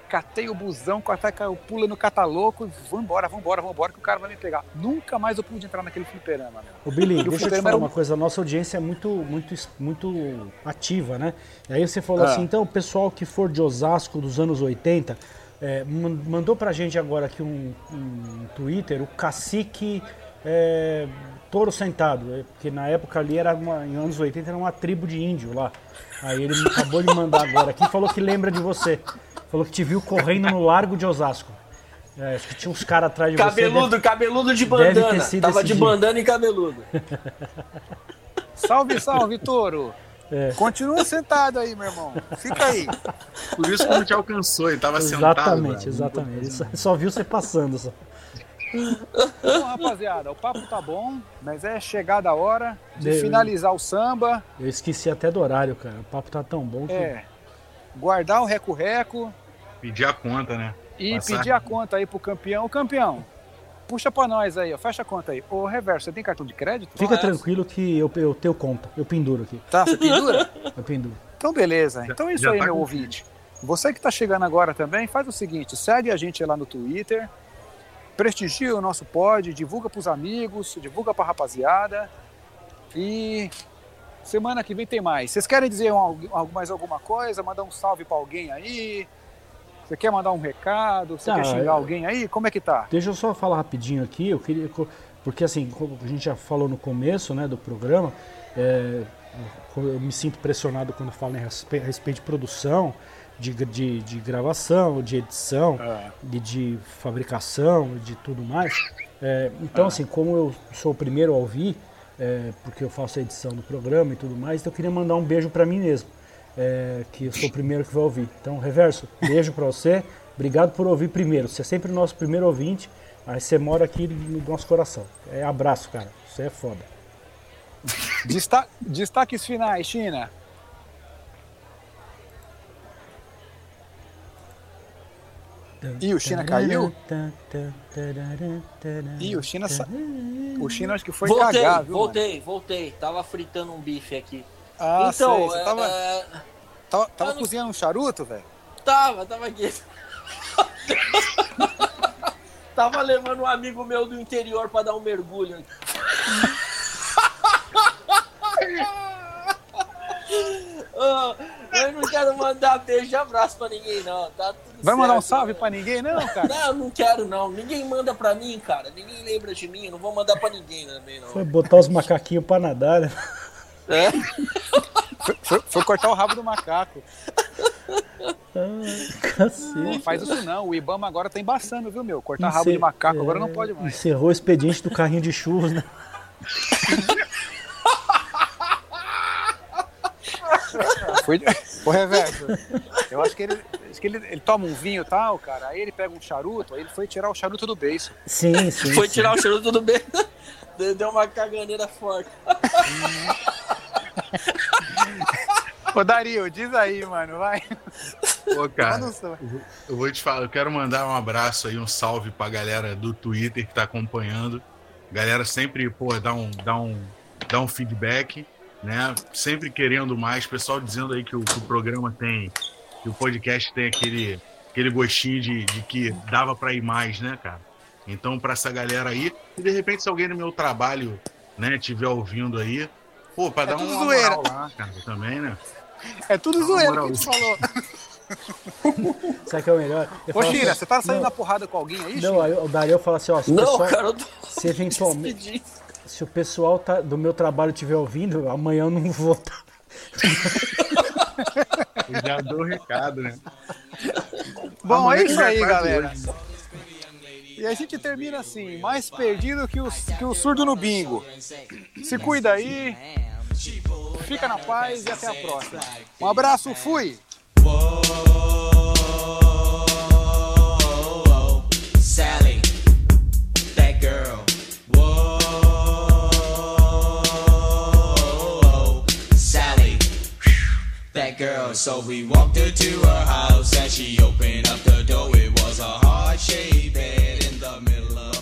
Catei o busão, caiu, pula no cataloco. Vambora, vambora, vambora, que o cara vai me pegar. Nunca mais eu pude entrar naquele fliperama, meu. Ô Billy, E deixa eu te falar um- uma coisa, a nossa audiência é muito, muito, muito ativa, né? E aí você falou Ah. assim, então o pessoal que for de Osasco dos anos 80, é, man- mandou pra gente agora aqui um, um Twitter, o cacique é, Touro Sentado, é, porque na época ali era uma, em anos 80 era uma tribo de índio lá. Aí ele acabou de mandar agora aqui, falou que lembra de você. Falou que te viu correndo no Largo de Osasco. É, acho que tinha uns caras atrás de você. Cabeludo, cabeludo de bandana. Tava de dia. bandana e cabeludo. Salve, salve, Toro! É. Continua sentado aí, meu irmão. Fica aí. Por isso que não te alcançou, ele tava sentado. Exatamente, velho. exatamente. Ele só, só viu você passando. Só. Bom, rapaziada, o papo tá bom, mas é chegada a hora de De- finalizar o samba. Eu esqueci até do horário, cara. O papo tá tão bom que. É. Guardar o reco-reco Pedir a conta, né? e Passar. pedir a conta aí pro campeão. Ô, campeão, puxa pra nós aí, ó. Fecha a conta aí. Ô, Reverso, você tem cartão de crédito? Fica é. tranquilo que eu, eu tenho conta. Eu penduro aqui. Tá, você pendura? Eu penduro. Então, beleza. Então é isso já aí, tá meu com- ouvinte. Você que tá chegando agora também, faz o seguinte: segue a gente lá no Twitter, prestigia o nosso pod, divulga pros amigos, divulga pra rapaziada. E semana que vem tem mais. Vocês querem dizer um- mais alguma coisa? Mandar um salve pra alguém aí? Você quer mandar um recado? Você Tá, quer xingar eu- alguém aí? Como é que tá? Deixa eu só falar rapidinho aqui. Eu queria. Porque assim, como a gente já falou no começo né, do programa, é, eu me sinto pressionado quando falo em respe- a respeito de produção, de, de, de gravação, de edição. de, de fabricação, de tudo mais. É, então, assim, como eu sou o primeiro a ouvir, é, porque eu faço a edição do programa e tudo mais, então eu queria mandar um beijo para mim mesmo, é, que eu sou o primeiro que vai ouvir. Então, Reverso, beijo para você, obrigado por ouvir primeiro. Você é sempre o nosso primeiro ouvinte, aí você mora aqui no nosso coração. É abraço, cara. Você é foda. Desta- destaques finais, China. Ih, o China caiu? Ih, o China, sa... o China acho que foi voltei, cagar, viu? mano? voltei, voltei. Tava fritando um bife aqui. Ah, então, sei, você é, tava, é, tava, tava eu não- cozinhando um charuto, velho? tava, tava aqui. tava levando um amigo meu do interior pra dar um mergulho. Ah, eu não quero mandar beijo e abraço pra ninguém, não. Tá tudo Vai mandar um certo, salve né? pra ninguém, não, cara? Não, não quero não. Ninguém manda pra mim, cara. Ninguém lembra de mim. Eu Não vou mandar pra ninguém também, não. Foi botar os macaquinhos pra nadar, né? É? Foi, foi cortar o rabo do macaco. Cacete. Não faz isso não, o Ibama agora tá embaçando, viu, meu? Cortar rabo Encer- de macaco agora não é, pode mais. Encerrou o expediente do carrinho de churros, né? Foi... Ô, Reverso, eu acho que, ele, acho que ele, ele toma um vinho e tal, cara, aí ele pega um charuto, aí ele foi tirar o charuto do beiço. Sim, sim. Foi sim. tirar o cheiro tudo bem. Deu uma caganeira forte. Ô, Dario, diz aí, mano, vai. Pô, cara, eu vou te falar, eu quero mandar um abraço aí, um salve pra galera do Twitter que tá acompanhando. Galera sempre, pô, dá um, dá um, dá um feedback, né? Sempre querendo mais. Pessoal dizendo aí que o, que o programa tem, que o podcast tem aquele, aquele gostinho de, de que dava pra ir mais, né, cara? Então, pra essa galera aí, e de repente, se alguém no meu trabalho, né, estiver ouvindo aí, pô, pra É dar tudo uma zoeira. moral lá, cara, também, né? É tudo Não, zoeiro que gente falou. Sabe o que é o melhor? Eu Ô, China, assim, você tá saindo não, na porrada com alguém aí, Não, aí o Dario fala assim, ó, se o Não, pessoal, cara, eu tô se eventualmente, se o pessoal tá, do meu trabalho estiver ouvindo, amanhã eu não vou tá. Eu já dou o recado, né? Bom, Amanhã é isso aí, quase galera. hoje. E a gente termina assim, mais perdido que o, que o surdo no bingo. Se cuida aí, fica na paz e até a próxima. Um abraço, fui! That girl. So we walked her to her house and she opened up the door. It was a heart shaped bed the middle